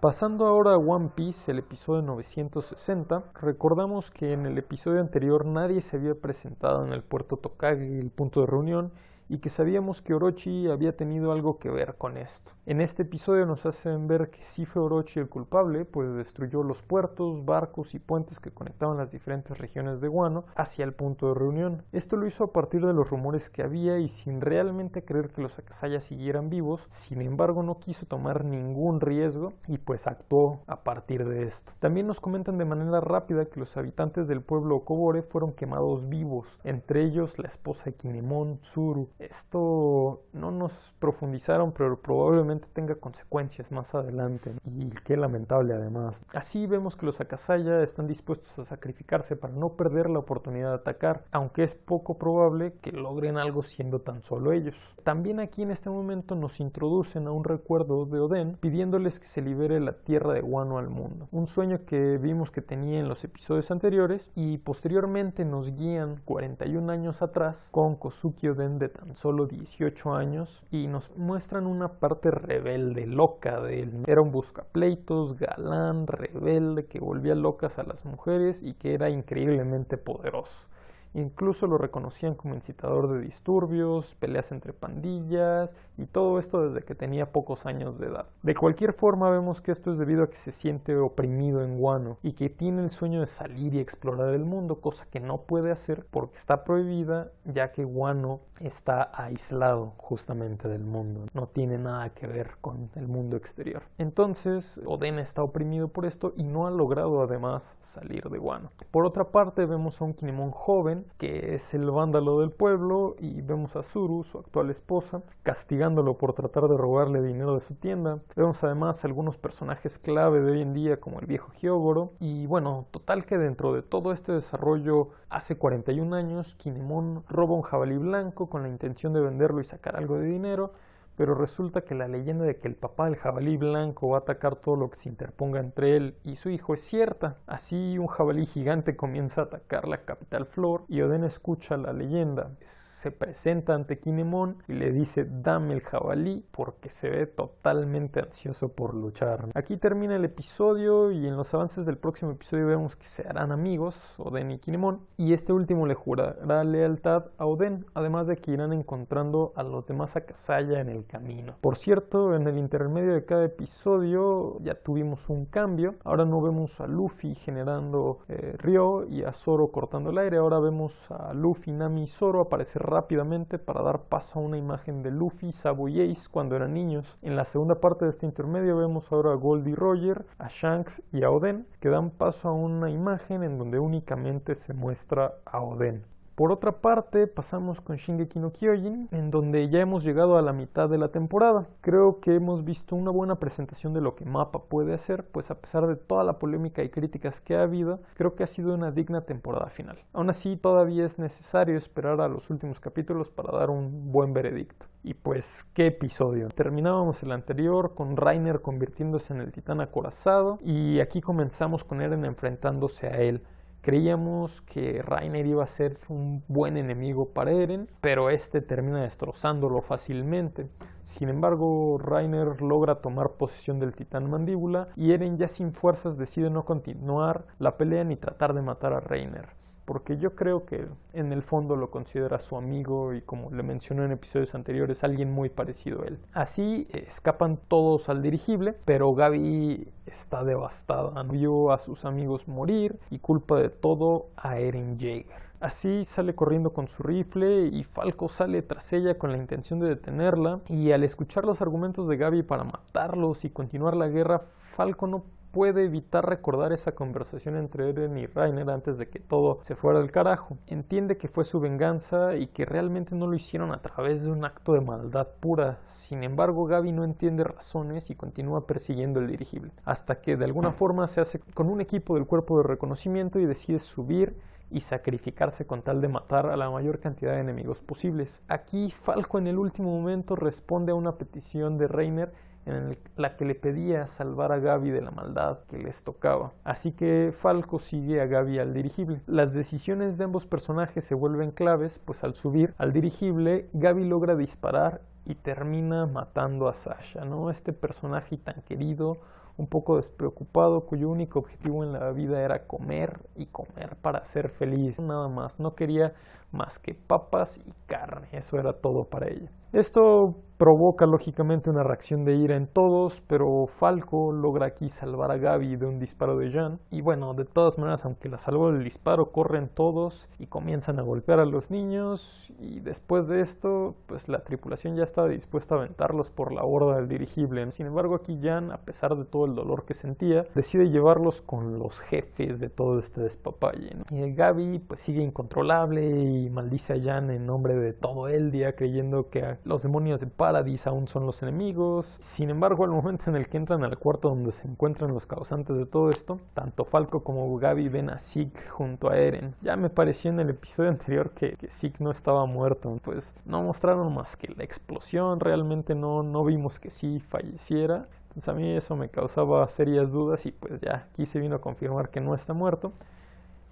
Pasando ahora a One Piece, el episodio 960, recordamos que en el episodio anterior nadie se había presentado en el puerto Tokage, el punto de reunión, y que sabíamos que Orochi había tenido algo que ver con esto. En este episodio nos hacen ver que sí fue Orochi el culpable, pues destruyó los puertos, barcos y puentes que conectaban las diferentes regiones de Guano hacia el punto de reunión. Esto lo hizo a partir de los rumores que había y sin realmente creer que los Akasaya siguieran vivos, sin embargo no quiso tomar ningún riesgo y pues actuó a partir de esto. También nos comentan de manera rápida que los habitantes del pueblo Okobore fueron quemados vivos, entre ellos la esposa de Kinemon, Tsuru, esto no nos profundizaron, pero probablemente tenga consecuencias más adelante. Y qué lamentable además. Así vemos que los Akasaya están dispuestos a sacrificarse para no perder la oportunidad de atacar, aunque es poco probable que logren algo siendo tan solo ellos. También aquí en este momento nos introducen a un recuerdo de Oden pidiéndoles que se libere la tierra de Wano al mundo. Un sueño que vimos que tenía en los episodios anteriores y posteriormente nos guían 41 años atrás con Kosuki Oden de tan solo 18 años y nos muestran una parte rebelde, loca de él. Era un buscapleitos, galán, rebelde, que volvía locas a las mujeres y que era increíblemente poderoso. Incluso lo reconocían como incitador de disturbios, peleas entre pandillas y todo esto desde que tenía pocos años de edad. De cualquier forma vemos que esto es debido a que se siente oprimido en Guano y que tiene el sueño de salir y explorar el mundo, cosa que no puede hacer porque está prohibida ya que Guano está aislado justamente del mundo, no tiene nada que ver con el mundo exterior. Entonces Oden está oprimido por esto y no ha logrado además salir de Guano. Por otra parte vemos a un Kinemon joven que es el vándalo del pueblo y vemos a Zuru, su actual esposa, castigándolo por tratar de robarle dinero de su tienda. Vemos además algunos personajes clave de hoy en día como el viejo Hyogoro y bueno, total que dentro de todo este desarrollo hace 41 años Kinemon roba un jabalí blanco con la intención de venderlo y sacar algo de dinero pero resulta que la leyenda de que el papá del jabalí blanco va a atacar todo lo que se interponga entre él y su hijo es cierta. Así un jabalí gigante comienza a atacar la capital Flor y Oden escucha la leyenda. Se presenta ante Kinemon y le dice dame el jabalí porque se ve totalmente ansioso por luchar. Aquí termina el episodio y en los avances del próximo episodio vemos que se harán amigos, Oden y Kinemon, y este último le jurará lealtad a Oden, además de que irán encontrando a los demás Akasaya en el camino. Por cierto, en el intermedio de cada episodio ya tuvimos un cambio. Ahora no vemos a Luffy generando eh, Ryo y a Zoro cortando el aire. Ahora vemos a Luffy, Nami y Zoro aparecer rápidamente para dar paso a una imagen de Luffy, Sabo y Ace cuando eran niños. En la segunda parte de este intermedio vemos ahora a Goldie Roger, a Shanks y a Oden que dan paso a una imagen en donde únicamente se muestra a Oden. Por otra parte, pasamos con Shingeki no Kyojin, en donde ya hemos llegado a la mitad de la temporada. Creo que hemos visto una buena presentación de lo que Mapa puede hacer, pues a pesar de toda la polémica y críticas que ha habido, creo que ha sido una digna temporada final. Aún así, todavía es necesario esperar a los últimos capítulos para dar un buen veredicto. Y pues, qué episodio. Terminábamos el anterior con Rainer convirtiéndose en el titán acorazado y aquí comenzamos con Eren enfrentándose a él. Creíamos que Rainer iba a ser un buen enemigo para Eren, pero este termina destrozándolo fácilmente. Sin embargo, Rainer logra tomar posesión del titán mandíbula y Eren ya sin fuerzas decide no continuar la pelea ni tratar de matar a Rainer porque yo creo que en el fondo lo considera su amigo y como le mencioné en episodios anteriores, alguien muy parecido a él. Así escapan todos al dirigible, pero Gaby está devastada. Vio a sus amigos morir y culpa de todo a Eren Jaeger. Así sale corriendo con su rifle y Falco sale tras ella con la intención de detenerla y al escuchar los argumentos de Gaby para matarlos y continuar la guerra, Falco no puede evitar recordar esa conversación entre Eren y Rainer antes de que todo se fuera al carajo. Entiende que fue su venganza y que realmente no lo hicieron a través de un acto de maldad pura. Sin embargo, Gaby no entiende razones y continúa persiguiendo el dirigible, hasta que de alguna forma se hace con un equipo del cuerpo de reconocimiento y decide subir y sacrificarse con tal de matar a la mayor cantidad de enemigos posibles. Aquí Falco en el último momento responde a una petición de Reiner en la que le pedía salvar a Gaby de la maldad que les tocaba. Así que Falco sigue a Gaby al dirigible. Las decisiones de ambos personajes se vuelven claves, pues al subir al dirigible, Gaby logra disparar y termina matando a Sasha, ¿no? Este personaje tan querido, un poco despreocupado, cuyo único objetivo en la vida era comer y comer para ser feliz, nada más, no quería más que papas y carne, eso era todo para ella. Esto provoca lógicamente una reacción de ira en todos, pero Falco logra aquí salvar a Gaby de un disparo de Jean. Y bueno, de todas maneras, aunque la salvó del disparo, corren todos y comienzan a golpear a los niños. Y después de esto, pues la tripulación ya estaba dispuesta a aventarlos por la borda del dirigible. Sin embargo, aquí Jan, a pesar de todo el dolor que sentía, decide llevarlos con los jefes de todo este despapalle. Y Gaby pues sigue incontrolable y maldice a Jan en nombre de todo el día, creyendo que los demonios de Paradis aún son los enemigos. Sin embargo, al momento en el que entran al cuarto donde se encuentran los causantes de todo esto, tanto Falco como Gaby ven a Zeke junto a Eren. Ya me pareció en el episodio anterior que, que no estaba muerto, pues no mostraron más que la explosión, realmente no, no vimos que sí falleciera. Entonces a mí eso me causaba serias dudas y pues ya aquí se vino a confirmar que no está muerto.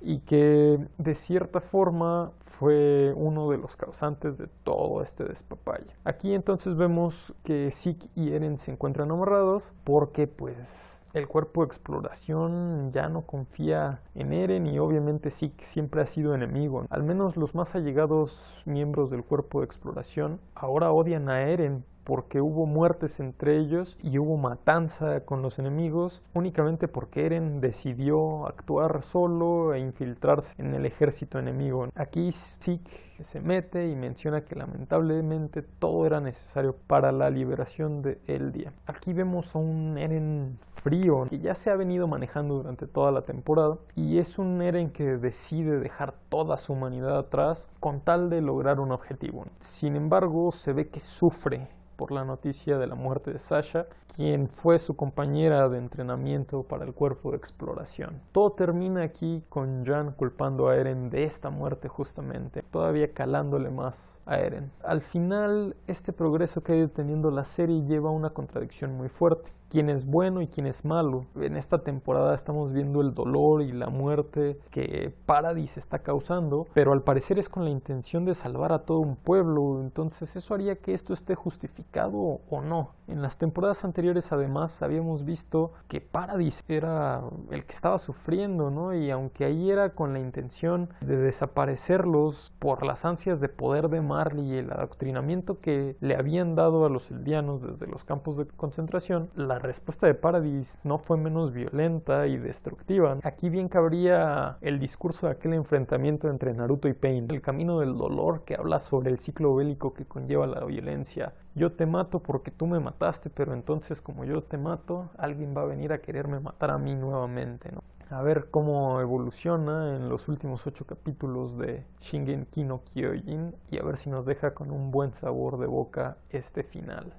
Y que de cierta forma fue uno de los causantes de todo este despapalle. Aquí entonces vemos que Zeke y Eren se encuentran amarrados porque pues el cuerpo de exploración ya no confía en Eren y obviamente Zeke siempre ha sido enemigo. Al menos los más allegados miembros del cuerpo de exploración ahora odian a Eren porque hubo muertes entre ellos y hubo matanza con los enemigos únicamente porque Eren decidió actuar solo e infiltrarse en el ejército enemigo. Aquí Zeke se mete y menciona que lamentablemente todo era necesario para la liberación de Eldia. Aquí vemos a un Eren frío que ya se ha venido manejando durante toda la temporada y es un Eren que decide dejar toda su humanidad atrás con tal de lograr un objetivo. Sin embargo, se ve que sufre por la noticia de la muerte de Sasha, quien fue su compañera de entrenamiento para el cuerpo de exploración. Todo termina aquí con Jan culpando a Eren de esta muerte justamente, todavía calándole más a Eren. Al final, este progreso que ha ido teniendo la serie lleva a una contradicción muy fuerte quién es bueno y quién es malo. En esta temporada estamos viendo el dolor y la muerte que Paradis está causando, pero al parecer es con la intención de salvar a todo un pueblo, entonces eso haría que esto esté justificado o no. En las temporadas anteriores además habíamos visto que Paradis era el que estaba sufriendo, ¿no? Y aunque ahí era con la intención de desaparecerlos por las ansias de poder de Marley y el adoctrinamiento que le habían dado a los eldianos desde los campos de concentración, la la respuesta de Paradis no fue menos violenta y destructiva. Aquí bien cabría el discurso de aquel enfrentamiento entre Naruto y Pain, el camino del dolor que habla sobre el ciclo bélico que conlleva la violencia. Yo te mato porque tú me mataste, pero entonces como yo te mato, alguien va a venir a quererme matar a mí nuevamente, ¿no? a ver cómo evoluciona en los últimos ocho capítulos de Shingen Kino Kyojin y a ver si nos deja con un buen sabor de boca este final.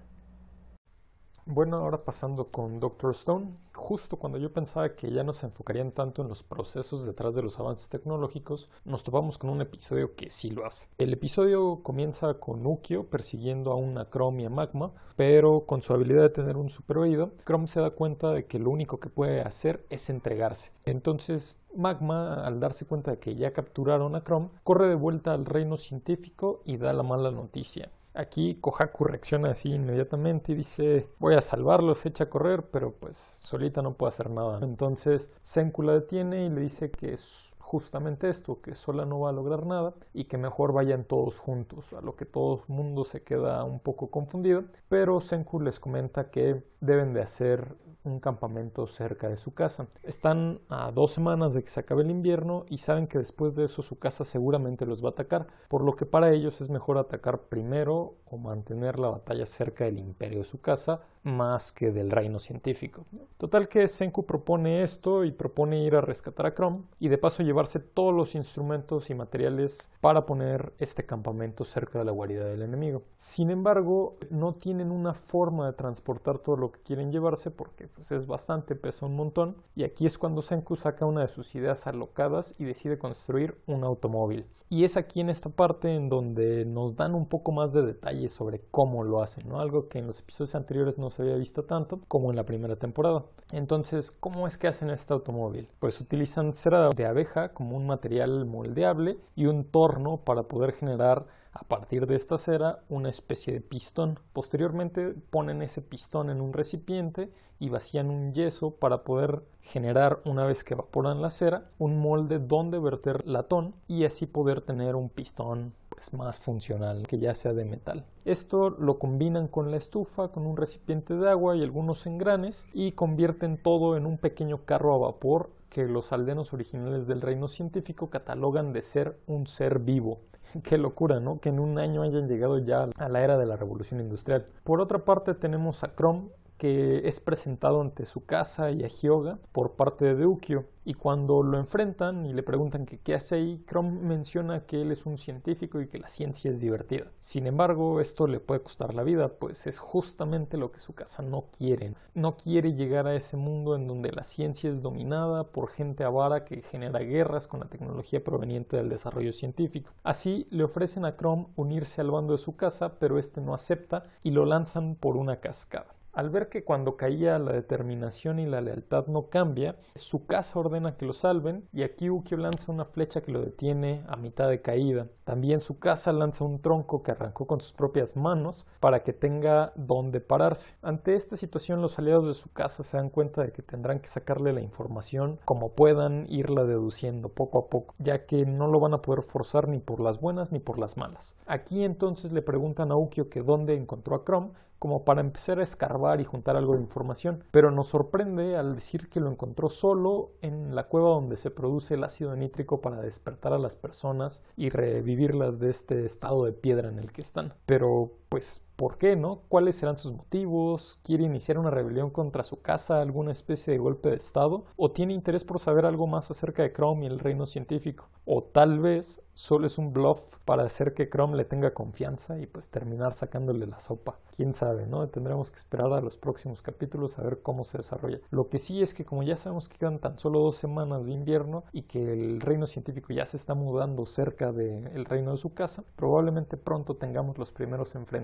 Bueno, ahora pasando con Doctor Stone, justo cuando yo pensaba que ya no se enfocarían tanto en los procesos detrás de los avances tecnológicos, nos topamos con un episodio que sí lo hace. El episodio comienza con Ukio persiguiendo a una Chrome y a Magma, pero con su habilidad de tener un super oído, Chrome se da cuenta de que lo único que puede hacer es entregarse. Entonces Magma, al darse cuenta de que ya capturaron a Chrome, corre de vuelta al reino científico y da la mala noticia. Aquí Kohaku reacciona así inmediatamente y dice voy a salvarlos, echa a correr, pero pues solita no puede hacer nada. Entonces Senku la detiene y le dice que es justamente esto, que sola no va a lograr nada y que mejor vayan todos juntos, a lo que todo el mundo se queda un poco confundido, pero Senku les comenta que deben de hacer un campamento cerca de su casa. Están a dos semanas de que se acabe el invierno y saben que después de eso su casa seguramente los va a atacar, por lo que para ellos es mejor atacar primero o mantener la batalla cerca del imperio de su casa más que del reino científico. Total que Senku propone esto y propone ir a rescatar a Chrome y de paso llevarse todos los instrumentos y materiales para poner este campamento cerca de la guarida del enemigo. Sin embargo, no tienen una forma de transportar todo lo que quieren llevarse porque pues, es bastante, pesa un montón y aquí es cuando Senku saca una de sus ideas alocadas y decide construir un automóvil. Y es aquí en esta parte en donde nos dan un poco más de detalles sobre cómo lo hacen, ¿no? Algo que en los episodios anteriores no se había visto tanto como en la primera temporada. Entonces, ¿cómo es que hacen este automóvil? Pues utilizan cera de abeja como un material moldeable y un torno para poder generar a partir de esta cera una especie de pistón. Posteriormente ponen ese pistón en un recipiente y vacían un yeso para poder generar, una vez que evaporan la cera, un molde donde verter latón y así poder tener un pistón pues, más funcional que ya sea de metal. Esto lo combinan con la estufa, con un recipiente de agua y algunos engranes y convierten todo en un pequeño carro a vapor que los aldeanos originales del reino científico catalogan de ser un ser vivo. Qué locura, ¿no? Que en un año hayan llegado ya a la era de la revolución industrial. Por otra parte tenemos a Chrome, que es presentado ante su casa y a Hyoga por parte de Ukyo. Y cuando lo enfrentan y le preguntan que qué hace ahí, Chrome menciona que él es un científico y que la ciencia es divertida. Sin embargo, esto le puede costar la vida, pues es justamente lo que su casa no quiere. No quiere llegar a ese mundo en donde la ciencia es dominada por gente avara que genera guerras con la tecnología proveniente del desarrollo científico. Así le ofrecen a Chrome unirse al bando de su casa, pero este no acepta y lo lanzan por una cascada. Al ver que cuando caía la determinación y la lealtad no cambia, su casa ordena que lo salven y aquí Ukyo lanza una flecha que lo detiene a mitad de caída. También su casa lanza un tronco que arrancó con sus propias manos para que tenga donde pararse. Ante esta situación los aliados de su casa se dan cuenta de que tendrán que sacarle la información como puedan irla deduciendo poco a poco, ya que no lo van a poder forzar ni por las buenas ni por las malas. Aquí entonces le preguntan a Ukyo que dónde encontró a Chrome como para empezar a escarbar y juntar algo de información, pero nos sorprende al decir que lo encontró solo en la cueva donde se produce el ácido nítrico para despertar a las personas y revivirlas de este estado de piedra en el que están. Pero pues ¿Por qué, no? ¿Cuáles serán sus motivos? ¿Quiere iniciar una rebelión contra su casa, alguna especie de golpe de Estado? ¿O tiene interés por saber algo más acerca de Chrome y el reino científico? ¿O tal vez solo es un bluff para hacer que Chrome le tenga confianza y pues terminar sacándole la sopa? ¿Quién sabe, no? Tendremos que esperar a los próximos capítulos a ver cómo se desarrolla. Lo que sí es que como ya sabemos que quedan tan solo dos semanas de invierno y que el reino científico ya se está mudando cerca del reino de su casa, probablemente pronto tengamos los primeros enfrentamientos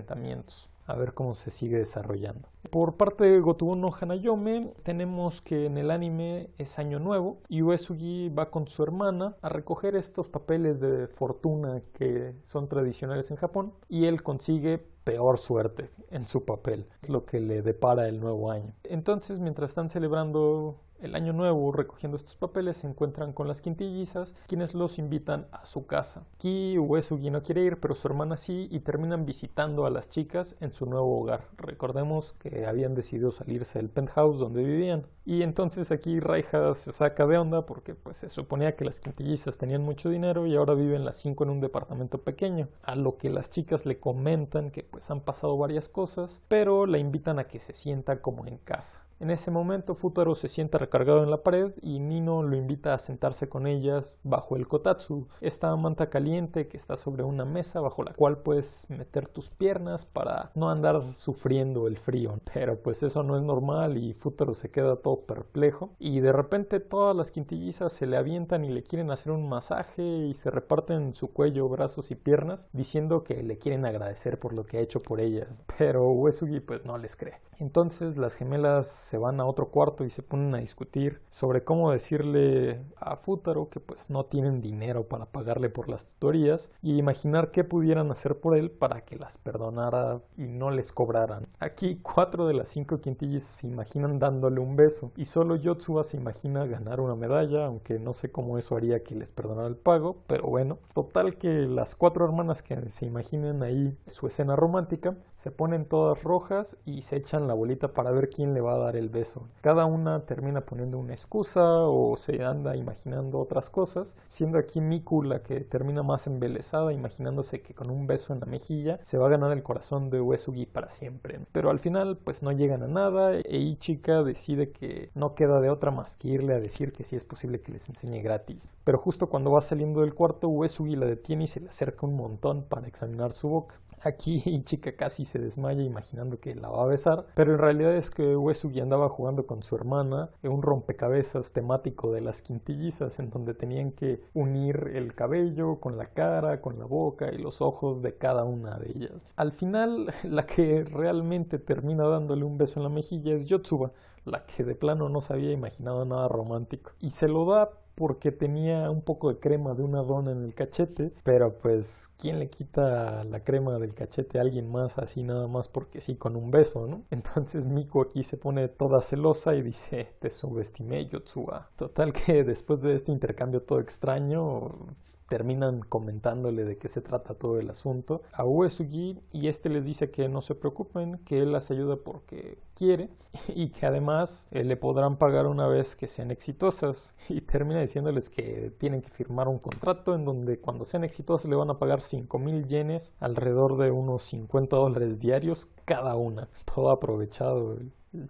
a ver cómo se sigue desarrollando. Por parte de Gotobu no Hanayome, tenemos que en el anime es año nuevo y Uesugi va con su hermana a recoger estos papeles de fortuna que son tradicionales en Japón y él consigue peor suerte en su papel, lo que le depara el nuevo año. Entonces, mientras están celebrando el año nuevo, recogiendo estos papeles, se encuentran con las quintillizas, quienes los invitan a su casa. Ki Uesugi no quiere ir, pero su hermana sí, y terminan visitando a las chicas en su nuevo hogar. Recordemos que habían decidido salirse del penthouse donde vivían. Y entonces aquí Raija se saca de onda porque pues se suponía que las quintillizas tenían mucho dinero y ahora viven las cinco en un departamento pequeño. A lo que las chicas le comentan que pues han pasado varias cosas, pero la invitan a que se sienta como en casa. En ese momento Futaro se sienta recargado en la pared y Nino lo invita a sentarse con ellas bajo el kotatsu, esta manta caliente que está sobre una mesa bajo la cual puedes meter tus piernas para no andar sufriendo el frío. Pero pues eso no es normal y Futaro se queda todo perplejo y de repente todas las quintillizas se le avientan y le quieren hacer un masaje y se reparten su cuello, brazos y piernas diciendo que le quieren agradecer por lo que ha hecho por ellas. Pero Uesugi pues no les cree. Entonces las gemelas se van a otro cuarto y se ponen a discutir sobre cómo decirle a Futaro que pues no tienen dinero para pagarle por las tutorías y imaginar qué pudieran hacer por él para que las perdonara y no les cobraran. Aquí cuatro de las cinco quintillas se imaginan dándole un beso y solo Yotsuba se imagina ganar una medalla, aunque no sé cómo eso haría que les perdonara el pago, pero bueno, total que las cuatro hermanas que se imaginen ahí su escena romántica se ponen todas rojas y se echan la bolita para ver quién le va a dar el beso. Cada una termina poniendo una excusa o se anda imaginando otras cosas, siendo aquí Miku la que termina más embelesada, imaginándose que con un beso en la mejilla se va a ganar el corazón de Uesugi para siempre. Pero al final pues no llegan a nada e Ichika decide que no queda de otra más que irle a decir que sí es posible que les enseñe gratis. Pero justo cuando va saliendo del cuarto Uesugi la detiene y se le acerca un montón para examinar su boca. Aquí Chica casi se desmaya imaginando que la va a besar, pero en realidad es que Uesugi andaba jugando con su hermana en un rompecabezas temático de las quintillizas en donde tenían que unir el cabello con la cara, con la boca y los ojos de cada una de ellas. Al final, la que realmente termina dándole un beso en la mejilla es Yotsuba, la que de plano no se había imaginado nada romántico. Y se lo da porque tenía un poco de crema de una dona en el cachete, pero pues ¿quién le quita la crema del cachete a alguien más así nada más porque sí con un beso, ¿no? Entonces Miko aquí se pone toda celosa y dice, te subestimé Yotsuba. Total que después de este intercambio todo extraño, terminan comentándole de qué se trata todo el asunto a Uesugi y este les dice que no se preocupen, que él las ayuda porque quiere y que además eh, le podrán pagar una vez que sean exitosas y termina diciéndoles que tienen que firmar un contrato en donde cuando sean exitosas le van a pagar 5 mil yenes, alrededor de unos 50 dólares diarios cada una. Todo aprovechado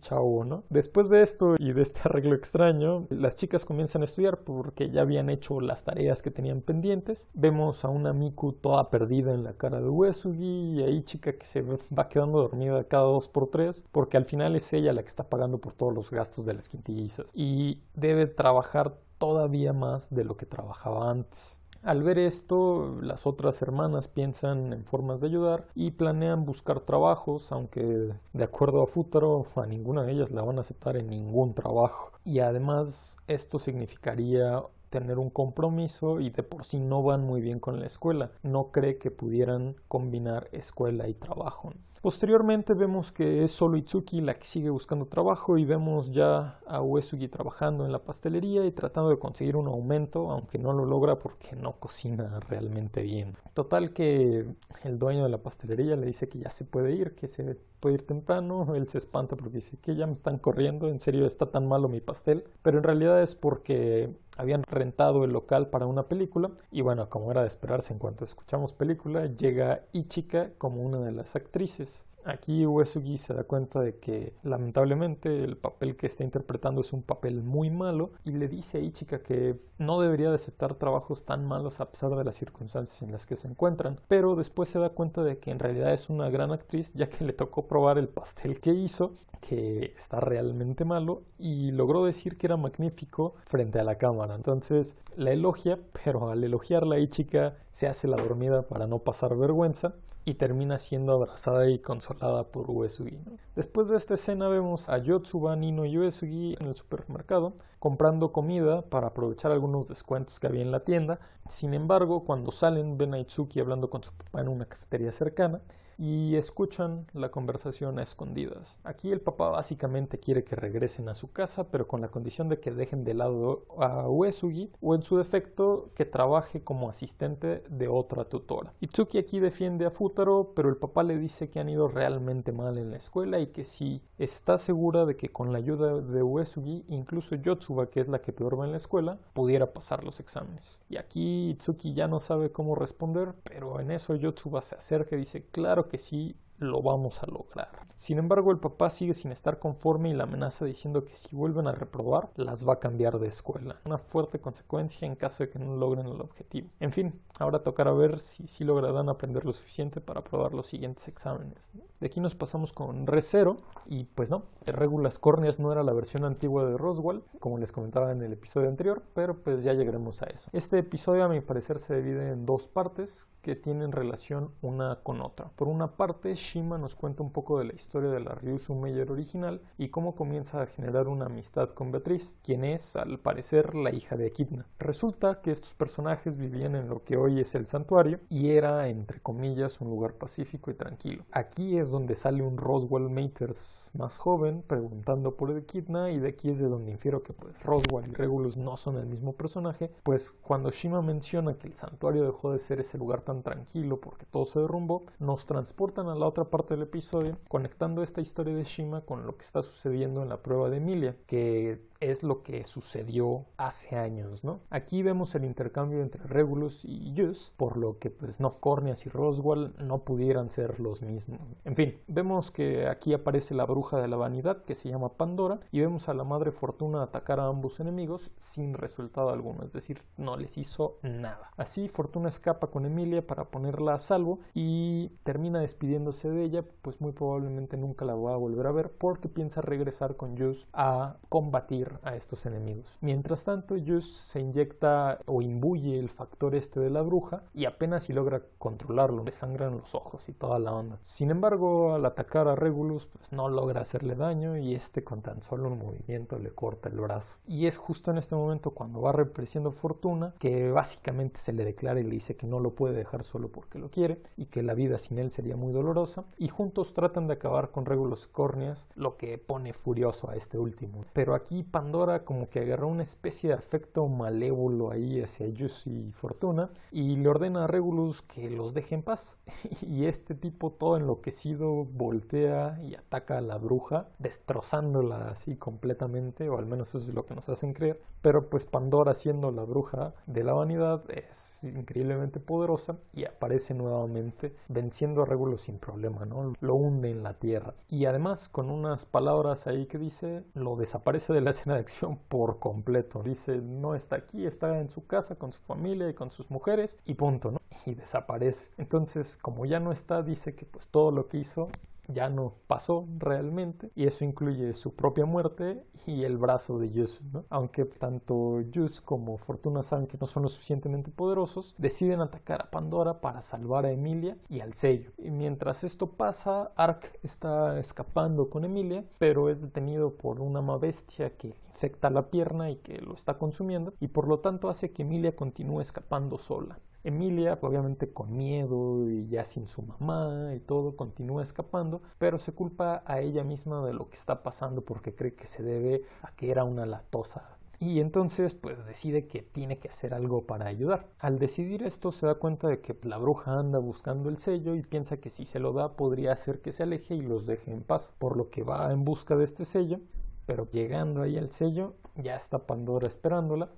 chavo, ¿no? Después de esto y de este arreglo extraño, las chicas comienzan a estudiar porque ya habían hecho las tareas que tenían pendientes. Vemos a una Miku toda perdida en la cara de Uesugi y ahí chica que se va quedando dormida cada dos por tres porque al final es ella la que está pagando por todos los gastos de las quintillizas y debe trabajar todavía más de lo que trabajaba antes. Al ver esto, las otras hermanas piensan en formas de ayudar y planean buscar trabajos, aunque de acuerdo a Futaro, a ninguna de ellas la van a aceptar en ningún trabajo. Y además esto significaría tener un compromiso y de por sí no van muy bien con la escuela. No cree que pudieran combinar escuela y trabajo. Posteriormente vemos que es solo Itsuki la que sigue buscando trabajo y vemos ya a Uesugi trabajando en la pastelería y tratando de conseguir un aumento, aunque no lo logra porque no cocina realmente bien. Total que el dueño de la pastelería le dice que ya se puede ir, que se puede ir temprano, él se espanta porque dice que ya me están corriendo, en serio está tan malo mi pastel, pero en realidad es porque habían rentado el local para una película y bueno, como era de esperarse en cuanto escuchamos película, llega Ichika como una de las actrices Aquí Uesugi se da cuenta de que lamentablemente el papel que está interpretando es un papel muy malo y le dice a Ichika que no debería de aceptar trabajos tan malos a pesar de las circunstancias en las que se encuentran, pero después se da cuenta de que en realidad es una gran actriz ya que le tocó probar el pastel que hizo, que está realmente malo y logró decir que era magnífico frente a la cámara. Entonces la elogia, pero al elogiarla Ichika se hace la dormida para no pasar vergüenza y termina siendo abrazada y consolada por Uesugi. Después de esta escena vemos a Yotsuba, Nino y Uesugi en el supermercado comprando comida para aprovechar algunos descuentos que había en la tienda. Sin embargo, cuando salen ven a Itsuki hablando con su papá en una cafetería cercana y escuchan la conversación a escondidas. Aquí el papá básicamente quiere que regresen a su casa, pero con la condición de que dejen de lado a Uesugi o en su defecto que trabaje como asistente de otra tutora. Itsuki aquí defiende a Futaro, pero el papá le dice que han ido realmente mal en la escuela y que si está segura de que con la ayuda de Uesugi, incluso Yotsuba, que es la que peor va en la escuela, pudiera pasar los exámenes. Y aquí Itsuki ya no sabe cómo responder, pero en eso Yotsuba se acerca y dice, claro que sí lo vamos a lograr. Sin embargo, el papá sigue sin estar conforme y la amenaza diciendo que si vuelven a reprobar, las va a cambiar de escuela. Una fuerte consecuencia en caso de que no logren el objetivo. En fin, ahora tocará ver si sí lograrán aprender lo suficiente para aprobar los siguientes exámenes. De aquí nos pasamos con Recero y pues no, Regulas Córneas no era la versión antigua de Roswell, como les comentaba en el episodio anterior, pero pues ya llegaremos a eso. Este episodio a mi parecer se divide en dos partes que tienen relación una con otra. Por una parte, Shima nos cuenta un poco de la historia de la Ryusu Meyer original y cómo comienza a generar una amistad con Beatriz, quien es, al parecer, la hija de Echidna. Resulta que estos personajes vivían en lo que hoy es el santuario y era, entre comillas, un lugar pacífico y tranquilo. Aquí es donde sale un Roswell Maters más joven preguntando por Echidna y de aquí es de donde infiero que pues Roswell y Regulus no son el mismo personaje, pues cuando Shima menciona que el santuario dejó de ser ese lugar tan tranquilo porque todo se derrumbó, nos transportan a la otra parte del episodio conectando esta historia de Shima con lo que está sucediendo en la prueba de Emilia, que es lo que sucedió hace años, ¿no? Aquí vemos el intercambio entre Regulus y Jus, por lo que pues no, Cornias y Roswell no pudieran ser los mismos. En fin, vemos que aquí aparece la bruja de la vanidad que se llama Pandora y vemos a la madre Fortuna atacar a ambos enemigos sin resultado alguno, es decir, no les hizo nada. Así Fortuna escapa con Emilia para ponerla a salvo y termina despidiéndose de ella, pues muy probablemente nunca la va a volver a ver porque piensa regresar con Jus a combatir a estos enemigos. Mientras tanto, Jus se inyecta o imbuye el factor este de la bruja y apenas si logra controlarlo, le sangran los ojos y toda la onda. Sin embargo, al atacar a Regulus, pues no logra hacerle daño y este con tan solo un movimiento le corta el brazo. Y es justo en este momento cuando va represiendo Fortuna que básicamente se le declara y le dice que no lo puede dejar solo porque lo quiere y que la vida sin él sería muy dolorosa y juntos tratan de acabar con Regulus Cornias, lo que pone furioso a este último. Pero aquí Pandora como que agarró una especie de afecto malévolo ahí hacia Jus y Fortuna y le ordena a Regulus que los deje en paz. y este tipo todo enloquecido voltea y ataca a la bruja, destrozándola así completamente, o al menos eso es lo que nos hacen creer. Pero pues Pandora siendo la bruja de la vanidad es increíblemente poderosa y aparece nuevamente venciendo a Regulus sin problema, ¿no? Lo hunde en la tierra. Y además con unas palabras ahí que dice, lo desaparece de la escena de acción por completo. Dice, no está aquí, está en su casa con su familia y con sus mujeres y punto, ¿no? Y desaparece. Entonces, como ya no está, dice que pues todo lo que hizo ya no pasó realmente y eso incluye su propia muerte y el brazo de Jus, aunque tanto Jus como Fortuna saben que no son lo suficientemente poderosos, deciden atacar a Pandora para salvar a Emilia y al sello. Y mientras esto pasa, Ark está escapando con Emilia, pero es detenido por una ama bestia que infecta la pierna y que lo está consumiendo y por lo tanto hace que Emilia continúe escapando sola. Emilia, obviamente con miedo y ya sin su mamá y todo, continúa escapando, pero se culpa a ella misma de lo que está pasando porque cree que se debe a que era una latosa y entonces pues decide que tiene que hacer algo para ayudar. Al decidir esto se da cuenta de que la bruja anda buscando el sello y piensa que si se lo da podría hacer que se aleje y los deje en paz, por lo que va en busca de este sello pero llegando ahí al sello ya está Pandora esperándola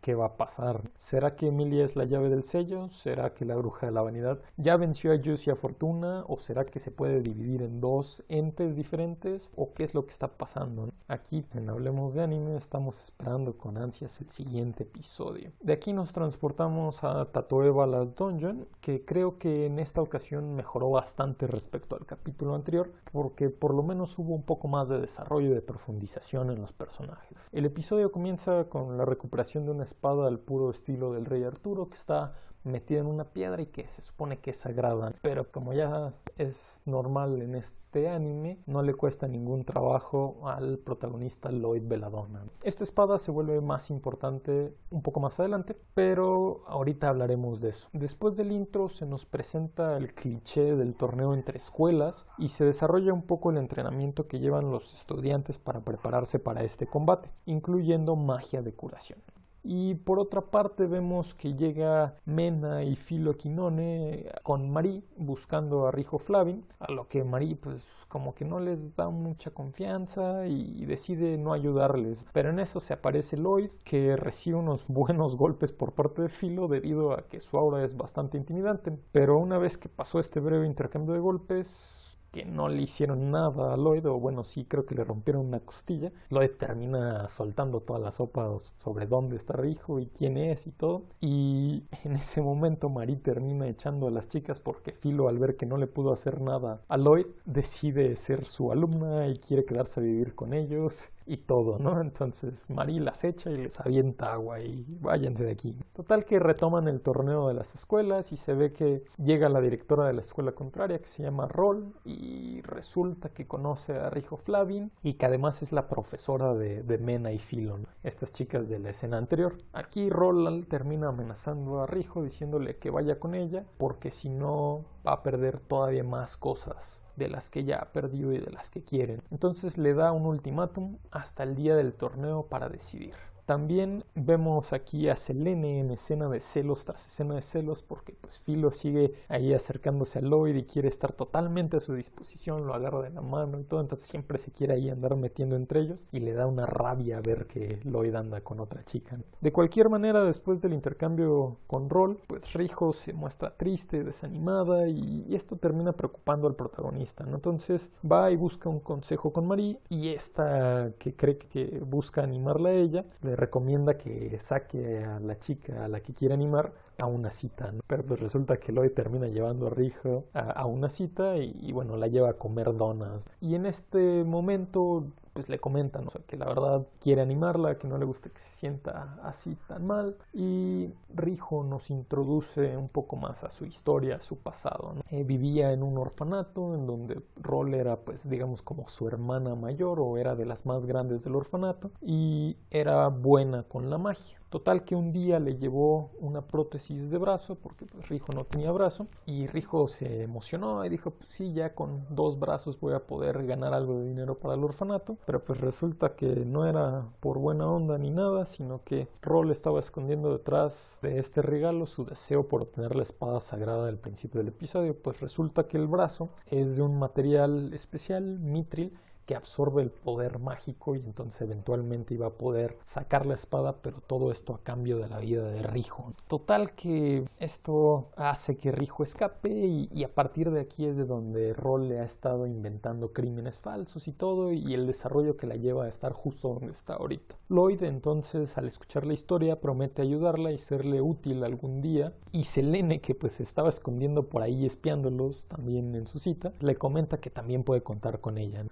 ¿qué va a pasar? ¿Será que Emilia es la llave del sello? ¿Será que la bruja de la vanidad ya venció a Jus y a Fortuna? ¿O será que se puede dividir en dos entes diferentes? ¿O qué es lo que está pasando? Aquí en Hablemos de Anime estamos esperando con ansias el siguiente episodio. De aquí nos transportamos a Tatoeba Las Dungeon, que creo que en esta ocasión mejoró bastante respecto al capítulo anterior, porque por lo menos hubo un poco más de desarrollo y de profundización en los personajes. El episodio comienza con la recuperación de una espada al puro estilo del rey Arturo que está metida en una piedra y que se supone que es sagrada. Pero como ya es normal en este anime, no le cuesta ningún trabajo al protagonista Lloyd Belladonna. Esta espada se vuelve más importante un poco más adelante, pero ahorita hablaremos de eso. Después del intro se nos presenta el cliché del torneo entre escuelas y se desarrolla un poco el entrenamiento que llevan los estudiantes para prepararse para este combate, incluyendo magia de curación. Y por otra parte vemos que llega Mena y Filo Quinone con Marí buscando a Rijo Flavin, a lo que Marí pues como que no les da mucha confianza y decide no ayudarles. Pero en eso se aparece Lloyd que recibe unos buenos golpes por parte de Filo debido a que su aura es bastante intimidante. Pero una vez que pasó este breve intercambio de golpes, que no le hicieron nada a Lloyd, o bueno, sí creo que le rompieron una costilla. Lloyd termina soltando toda la sopa sobre dónde está Rijo y quién es y todo. Y en ese momento Marie termina echando a las chicas porque Filo al ver que no le pudo hacer nada a Lloyd decide ser su alumna y quiere quedarse a vivir con ellos y todo, ¿no? Entonces Marie las echa y les avienta agua y váyanse de aquí. Total que retoman el torneo de las escuelas y se ve que llega la directora de la escuela contraria que se llama Roll y resulta que conoce a Rijo Flavin y que además es la profesora de, Mena y Filon, estas chicas de la escena anterior. Aquí Roll termina amenazando a Rijo diciéndole que vaya con ella porque si no va a perder todavía más cosas de las que ya ha perdido y de las que quieren. Entonces le da un ultimátum hasta el día del torneo para decidir. También vemos aquí a Selene en escena de celos tras escena de celos porque pues Philo sigue ahí acercándose a Lloyd y quiere estar totalmente a su disposición, lo agarra de la mano y todo, entonces siempre se quiere ahí andar metiendo entre ellos y le da una rabia ver que Lloyd anda con otra chica. De cualquier manera, después del intercambio con Roll, pues Rijo se muestra triste, desanimada y, esto termina preocupando al protagonista, ¿no? Entonces va y busca un consejo con Marie y esta que cree que busca animarla a ella, le recomienda que saque a la chica a la que quiere animar a una cita, pero pues resulta que Lloyd termina llevando a Rijo a, una cita y, y, bueno, la lleva a comer donas. Y en este momento pues le comentan, que la verdad quiere animarla, que no le gusta que se sienta así tan mal. Y Rijo nos introduce un poco más a su historia, a su pasado. Eh, vivía en un orfanato en donde Roll era, pues, digamos, como su hermana mayor o era de las más grandes del orfanato y era buena con la magia. Total que un día le llevó una prótesis de brazo porque pues, Rijo no tenía brazo y Rijo se emocionó y dijo, pues sí, ya con dos brazos voy a poder ganar algo de dinero para el orfanato. Pero pues resulta que no era por buena onda ni nada, sino que Roll estaba escondiendo detrás de este regalo su deseo por obtener la espada sagrada del principio del episodio. Pues resulta que el brazo es de un material especial, mitril, que absorbe el poder mágico y entonces eventualmente iba a poder sacar la espada, pero todo esto a cambio de la vida de Rijo. Total que esto hace que Rijo escape y, a partir de aquí es de donde Roll le ha estado inventando crímenes falsos y todo y el desarrollo que la lleva a estar justo donde está ahorita. Lloyd entonces al escuchar la historia promete ayudarla y serle útil algún día y Selene que pues estaba escondiendo por ahí espiándolos también en su cita le comenta que también puede contar con ella.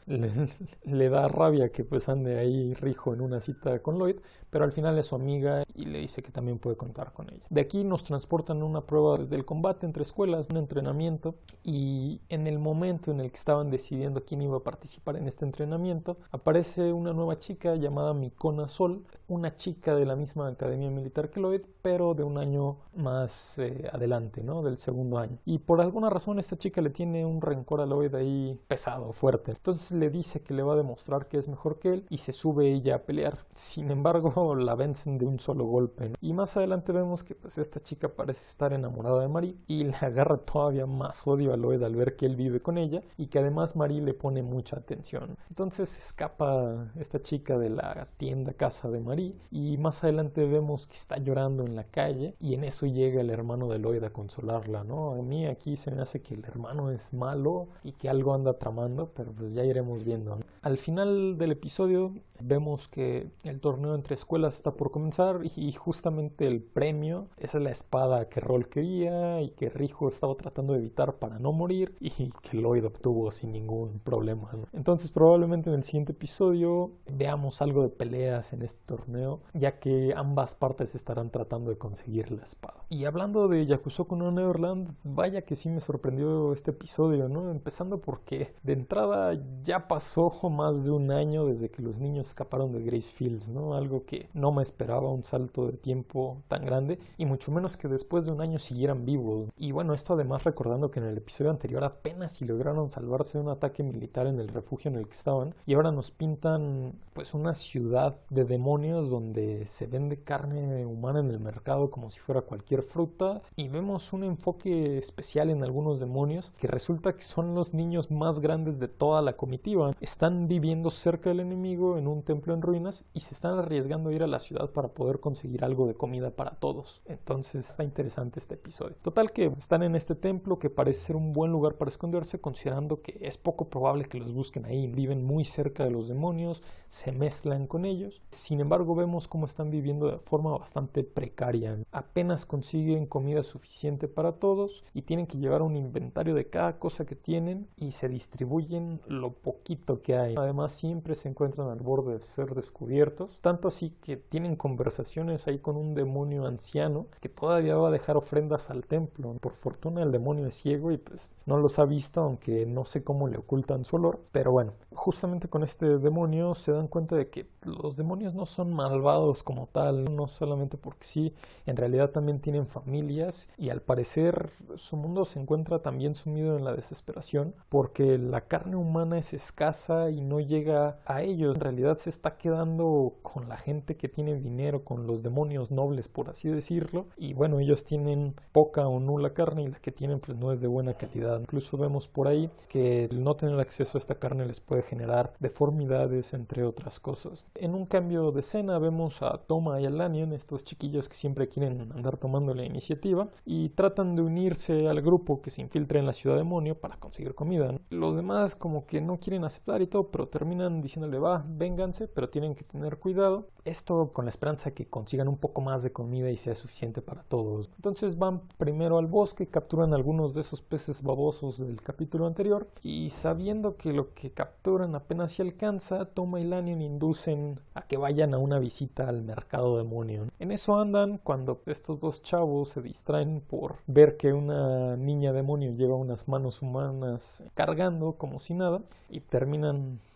da rabia que pues ande ahí Rijo en una cita con Lloyd, pero al final es su amiga y le dice que también puede contar con ella. De aquí nos transportan a una prueba desde el combate entre escuelas, un entrenamiento y en el momento en el que estaban decidiendo quién iba a participar en este entrenamiento, aparece una nueva chica llamada Mikona Sol, una chica de la misma academia militar que Lloyd, pero de un año más eh, adelante, ¿no? Del segundo año. Y por alguna razón esta chica le tiene un rencor a Lloyd ahí pesado, fuerte. Entonces le dice que le va a demostrar que es mejor que él y se sube ella a pelear. Sin embargo, la vencen de un solo golpe. Y más adelante vemos que pues esta chica parece estar enamorada de Marie y le agarra todavía más odio a Lloyd al ver que él vive con ella y que además Marie le pone mucha atención. Entonces escapa esta chica de la tienda casa de Marie y más adelante vemos que está llorando en la calle y en eso llega el hermano de Lloyd a consolarla, ¿no? A mí aquí se me hace que el hermano es malo y que algo anda tramando, pero pues ya iremos viendo. Al final del episodio vemos que el torneo entre escuelas está por comenzar y justamente el premio es la espada que Roll quería y que Rijo estaba tratando de evitar para no morir y que Lloyd obtuvo sin ningún problema. Entonces probablemente en el siguiente episodio veamos algo de peleas en este torneo ya que ambas partes estarán tratando de conseguir la espada. Y hablando de Yakusoku no Neverland, vaya que sí me sorprendió este episodio, ¿no? Empezando porque de entrada ya pasó más de un año desde que los niños escaparon de Grace Fields, ¿no? Algo que no me esperaba un salto de tiempo tan grande y mucho menos que después de un año siguieran vivos. Y bueno, esto además recordando que en el episodio anterior apenas si lograron salvarse de un ataque militar en el refugio en el que estaban y ahora nos pintan pues una ciudad de demonios donde se vende carne humana en el mercado como si fuera cualquier fruta y vemos un enfoque especial en algunos demonios que resulta que son los niños más grandes de toda la comitiva. Están viviendo cerca del enemigo en un templo en ruinas y se están arriesgando a ir a la ciudad para poder conseguir algo de comida para todos. Entonces está interesante este episodio. Total que están en este templo que parece ser un buen lugar para esconderse considerando que es poco probable que los busquen ahí. Viven muy cerca de los demonios, se mezclan con ellos. Sin embargo vemos cómo están viviendo de forma bastante precaria. Apenas consiguen comida suficiente para todos y tienen que llevar un inventario de cada cosa que tienen y se distribuyen lo poquito que hay. Además siempre se encuentran al borde de ser descubiertos, tanto así que tienen conversaciones ahí con un demonio anciano que todavía va a dejar ofrendas al templo. Por fortuna el demonio es ciego y pues no los ha visto, aunque no sé cómo le ocultan su olor, pero bueno, justamente con este demonio se dan cuenta de que los demonios no son malvados como tal, no solamente porque sí, en realidad también tienen familias y al parecer su mundo se encuentra también sumido en la desesperación porque la carne humana es escasa y no llega a ellos, en realidad se está quedando con la gente que tiene dinero, con los demonios nobles por así decirlo y bueno, ellos tienen poca o nula carne y la que tienen pues no es de buena calidad, incluso vemos por ahí que el no tener acceso a esta carne les puede generar deformidades entre otras cosas. En un cambio de escena vemos a Toma y a Lanyon, estos chiquillos que siempre quieren andar tomando la iniciativa y tratan de unirse al grupo que se infiltra en la ciudad demonio para conseguir comida. Los demás como que no quieren aceptar y todo, pero terminan diciéndole va, vénganse, pero tienen que tener cuidado. Esto con la esperanza que consigan un poco más de comida y sea suficiente para todos. Entonces van primero al bosque, capturan algunos de esos peces babosos del capítulo anterior y sabiendo que lo que capturan apenas se alcanza, Toma y Lanyon inducen a que vayan a una visita al mercado demonio. En eso andan cuando estos dos chavos se distraen por ver que una niña demonio lleva unas manos humanas cargando como si nada y terminan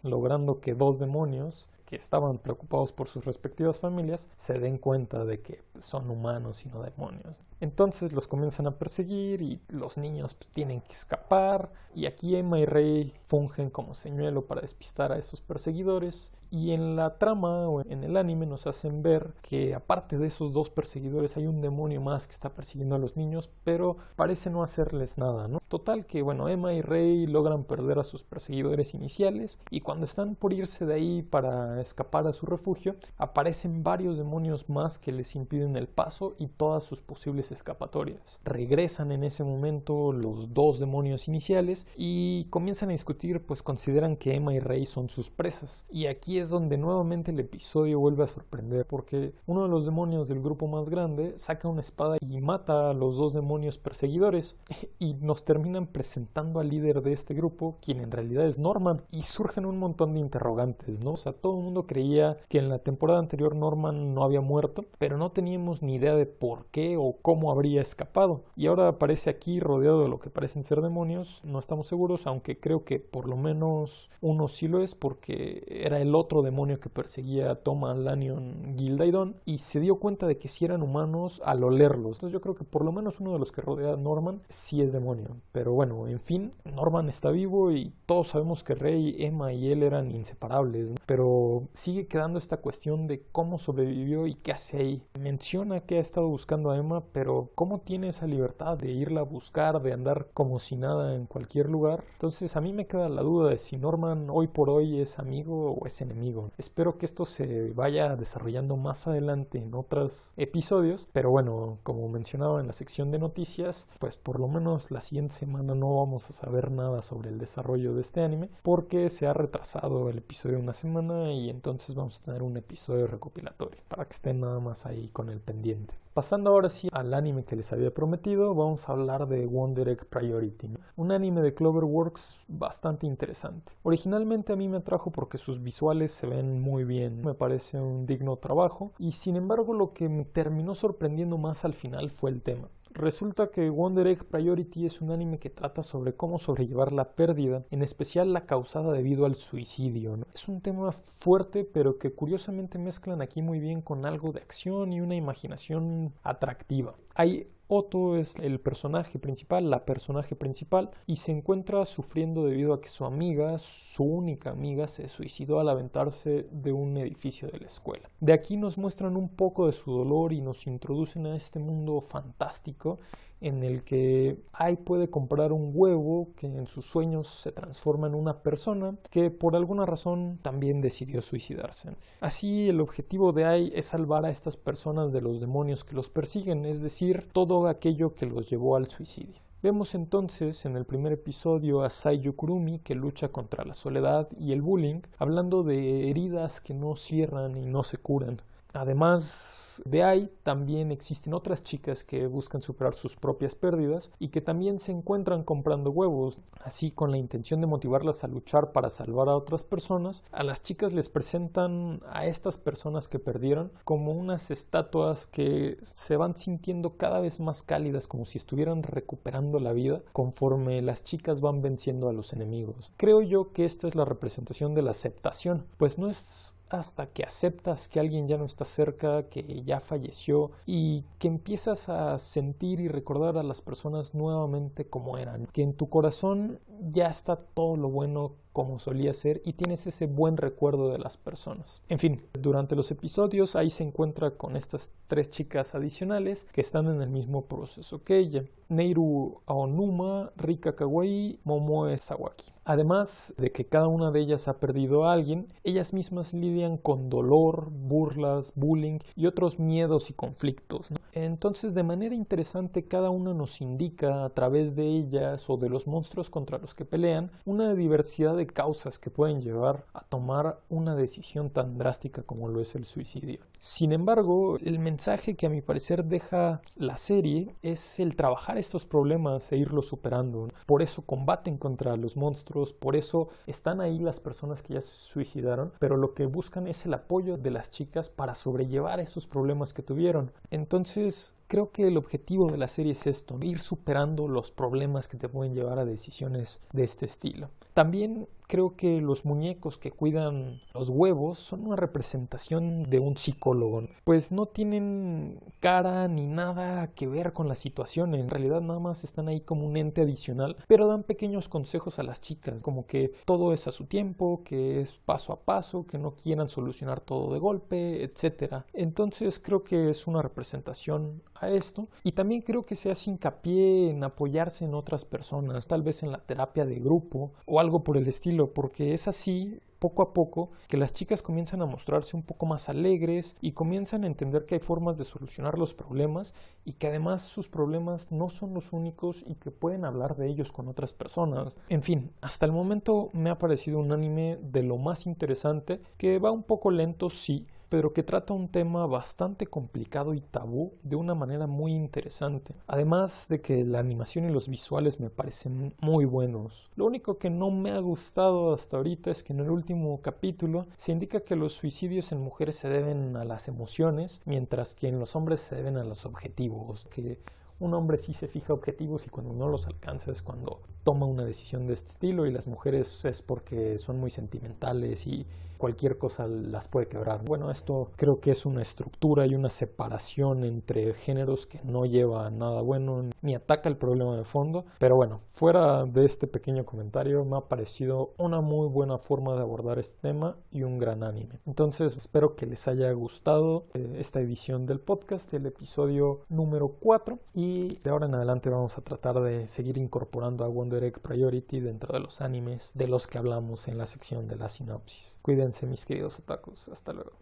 logrando que dos demonios que estaban preocupados por sus respectivas familias se den cuenta de que son humanos y no demonios. Entonces los comienzan a perseguir y los niños pues, tienen que escapar y aquí Emma y Rey fungen como señuelo para despistar a esos perseguidores y en la trama o en el anime nos hacen ver que aparte de esos dos perseguidores hay un demonio más que está persiguiendo a los niños, pero parece no hacerles nada, ¿no? Total que bueno, Emma y Rey logran perder a sus perseguidores iniciales y cuando están por irse de ahí para escapar a su refugio, aparecen varios demonios más que les impiden el paso y todas sus posibles escapatorias. Regresan en ese momento los dos demonios iniciales y comienzan a discutir, pues consideran que Emma y Rey son sus presas. Y aquí es donde nuevamente el episodio vuelve a sorprender porque uno de los demonios del grupo más grande saca una espada y mata a los dos demonios perseguidores y nos terminan presentando al líder de este grupo, quien en realidad es Norman, y surgen un montón de interrogantes, ¿no? O sea, todo el mundo creía que en la temporada anterior Norman no había muerto, pero no teníamos ni idea de por qué o cómo habría escapado. Y ahora aparece aquí rodeado de lo que parecen ser demonios, no estamos seguros, aunque creo que por lo menos uno sí lo es porque era el otro demonio que perseguía a Toma Lannion Gildaidon y se dio cuenta de que si eran humanos al olerlos. Entonces yo creo que por lo menos uno de los que rodea a Norman sí es demonio. Pero bueno, en fin, Norman está vivo y todos sabemos que Rey, Emma y él eran inseparables. Pero sigue quedando esta cuestión de cómo sobrevivió y qué hace ahí. Menciona que ha estado buscando a Emma, pero ¿cómo tiene esa libertad de irla a buscar, de andar como si nada en cualquier lugar? Entonces a mí me queda la duda de si Norman hoy por hoy es amigo o es enemigo. Espero que esto se vaya desarrollando más adelante en otros episodios, pero bueno, como mencionaba en la sección de noticias, pues por lo menos la siguiente semana no vamos a saber nada sobre el desarrollo de este anime porque se ha retrasado el episodio una semana y entonces vamos a tener un episodio recopilatorio para que estén nada más ahí con el pendiente. Pasando ahora sí al anime que les había prometido, vamos a hablar de Wonder Egg Priority, un anime de Cloverworks bastante interesante. Originalmente a mí me atrajo porque sus visuales se ven muy bien, me parece un digno trabajo y sin embargo lo que me terminó sorprendiendo más al final fue el tema. Resulta que Wonder Egg Priority es un anime que trata sobre cómo sobrellevar la pérdida, en especial la causada debido al suicidio. Es un tema fuerte, pero que curiosamente mezclan aquí muy bien con algo de acción y una imaginación atractiva. Hay Otto es el personaje principal, la personaje principal, y se encuentra sufriendo debido a que su amiga, su única amiga, se suicidó al aventarse de un edificio de la escuela. De aquí nos muestran un poco de su dolor y nos introducen a este mundo fantástico en el que Ai puede comprar un huevo que en sus sueños se transforma en una persona que por alguna razón también decidió suicidarse. Así el objetivo de Ai es salvar a estas personas de los demonios que los persiguen, es decir, todo aquello que los llevó al suicidio. Vemos entonces en el primer episodio a Saiyo Kurumi que lucha contra la soledad y el bullying, hablando de heridas que no cierran y no se curan. Además de ahí, también existen otras chicas que buscan superar sus propias pérdidas y que también se encuentran comprando huevos. Así, con la intención de motivarlas a luchar para salvar a otras personas, a las chicas les presentan a estas personas que perdieron como unas estatuas que se van sintiendo cada vez más cálidas, como si estuvieran recuperando la vida conforme las chicas van venciendo a los enemigos. Creo yo que esta es la representación de la aceptación, pues no es hasta que aceptas que alguien ya no está cerca, que ya falleció y que empiezas a sentir y recordar a las personas nuevamente como eran, que en tu corazón ya está todo lo bueno como solía ser y tienes ese buen recuerdo de las personas. En fin, durante los episodios ahí se encuentra con estas tres chicas adicionales que están en el mismo proceso que ella. Neiru Aonuma, Rika Kawaii, Momoe Sawaki. Además de que cada una de ellas ha perdido a alguien, ellas mismas lidian con dolor, burlas, bullying y otros miedos y conflictos. Entonces, de manera interesante, cada una nos indica a través de ellas o de los monstruos contra los que pelean una diversidad de causas que pueden llevar a tomar una decisión tan drástica como lo es el suicidio. Sin embargo, el mensaje que a mi parecer deja la serie es el trabajar estos problemas e irlos superando. Por eso combaten contra los monstruos, por eso están ahí las personas que ya se suicidaron, pero lo que buscan es el apoyo de las chicas para sobrellevar esos problemas que tuvieron. Entonces, creo que el objetivo de la serie es esto, ir superando los problemas que te pueden llevar a decisiones de este estilo. También creo que los muñecos que cuidan los huevos son una representación de un psicólogo, pues no tienen cara ni nada que ver con la situación, en realidad nada más están ahí como un ente adicional, pero dan pequeños consejos a las chicas, como que todo es a su tiempo, que es paso a paso, que no quieran solucionar todo de golpe, etc. Entonces creo que es una representación a esto. Y también creo que se hace hincapié en apoyarse en otras personas, tal vez en la terapia de grupo o algo por el estilo porque es así poco a poco que las chicas comienzan a mostrarse un poco más alegres y comienzan a entender que hay formas de solucionar los problemas y que además sus problemas no son los únicos y que pueden hablar de ellos con otras personas. En fin, hasta el momento me ha parecido un anime de lo más interesante que va un poco lento, sí, pero que trata un tema bastante complicado y tabú de una manera muy interesante. Además de que la animación y los visuales me parecen muy buenos. Lo único que no me ha gustado hasta ahorita es que en el último capítulo se indica que los suicidios en mujeres se deben a las emociones, mientras que en los hombres se deben a los objetivos, que un hombre sí se fija objetivos y cuando no los alcanza es cuando toma una decisión de este estilo y las mujeres es porque son muy sentimentales y cualquier cosa las puede quebrar. Bueno, esto creo que es una estructura y una separación entre géneros que no lleva a nada bueno ni ataca el problema de fondo. Pero bueno, fuera de este pequeño comentario, me ha parecido una muy buena forma de abordar este tema y un gran anime. Entonces, espero que les haya gustado eh, esta edición del podcast, el episodio número 4. Y de ahora en adelante vamos a tratar de seguir incorporando a Wonder Egg Priority dentro de los animes de los que hablamos en la sección de la sinopsis. Cuídense mis queridos otakus. Hasta luego.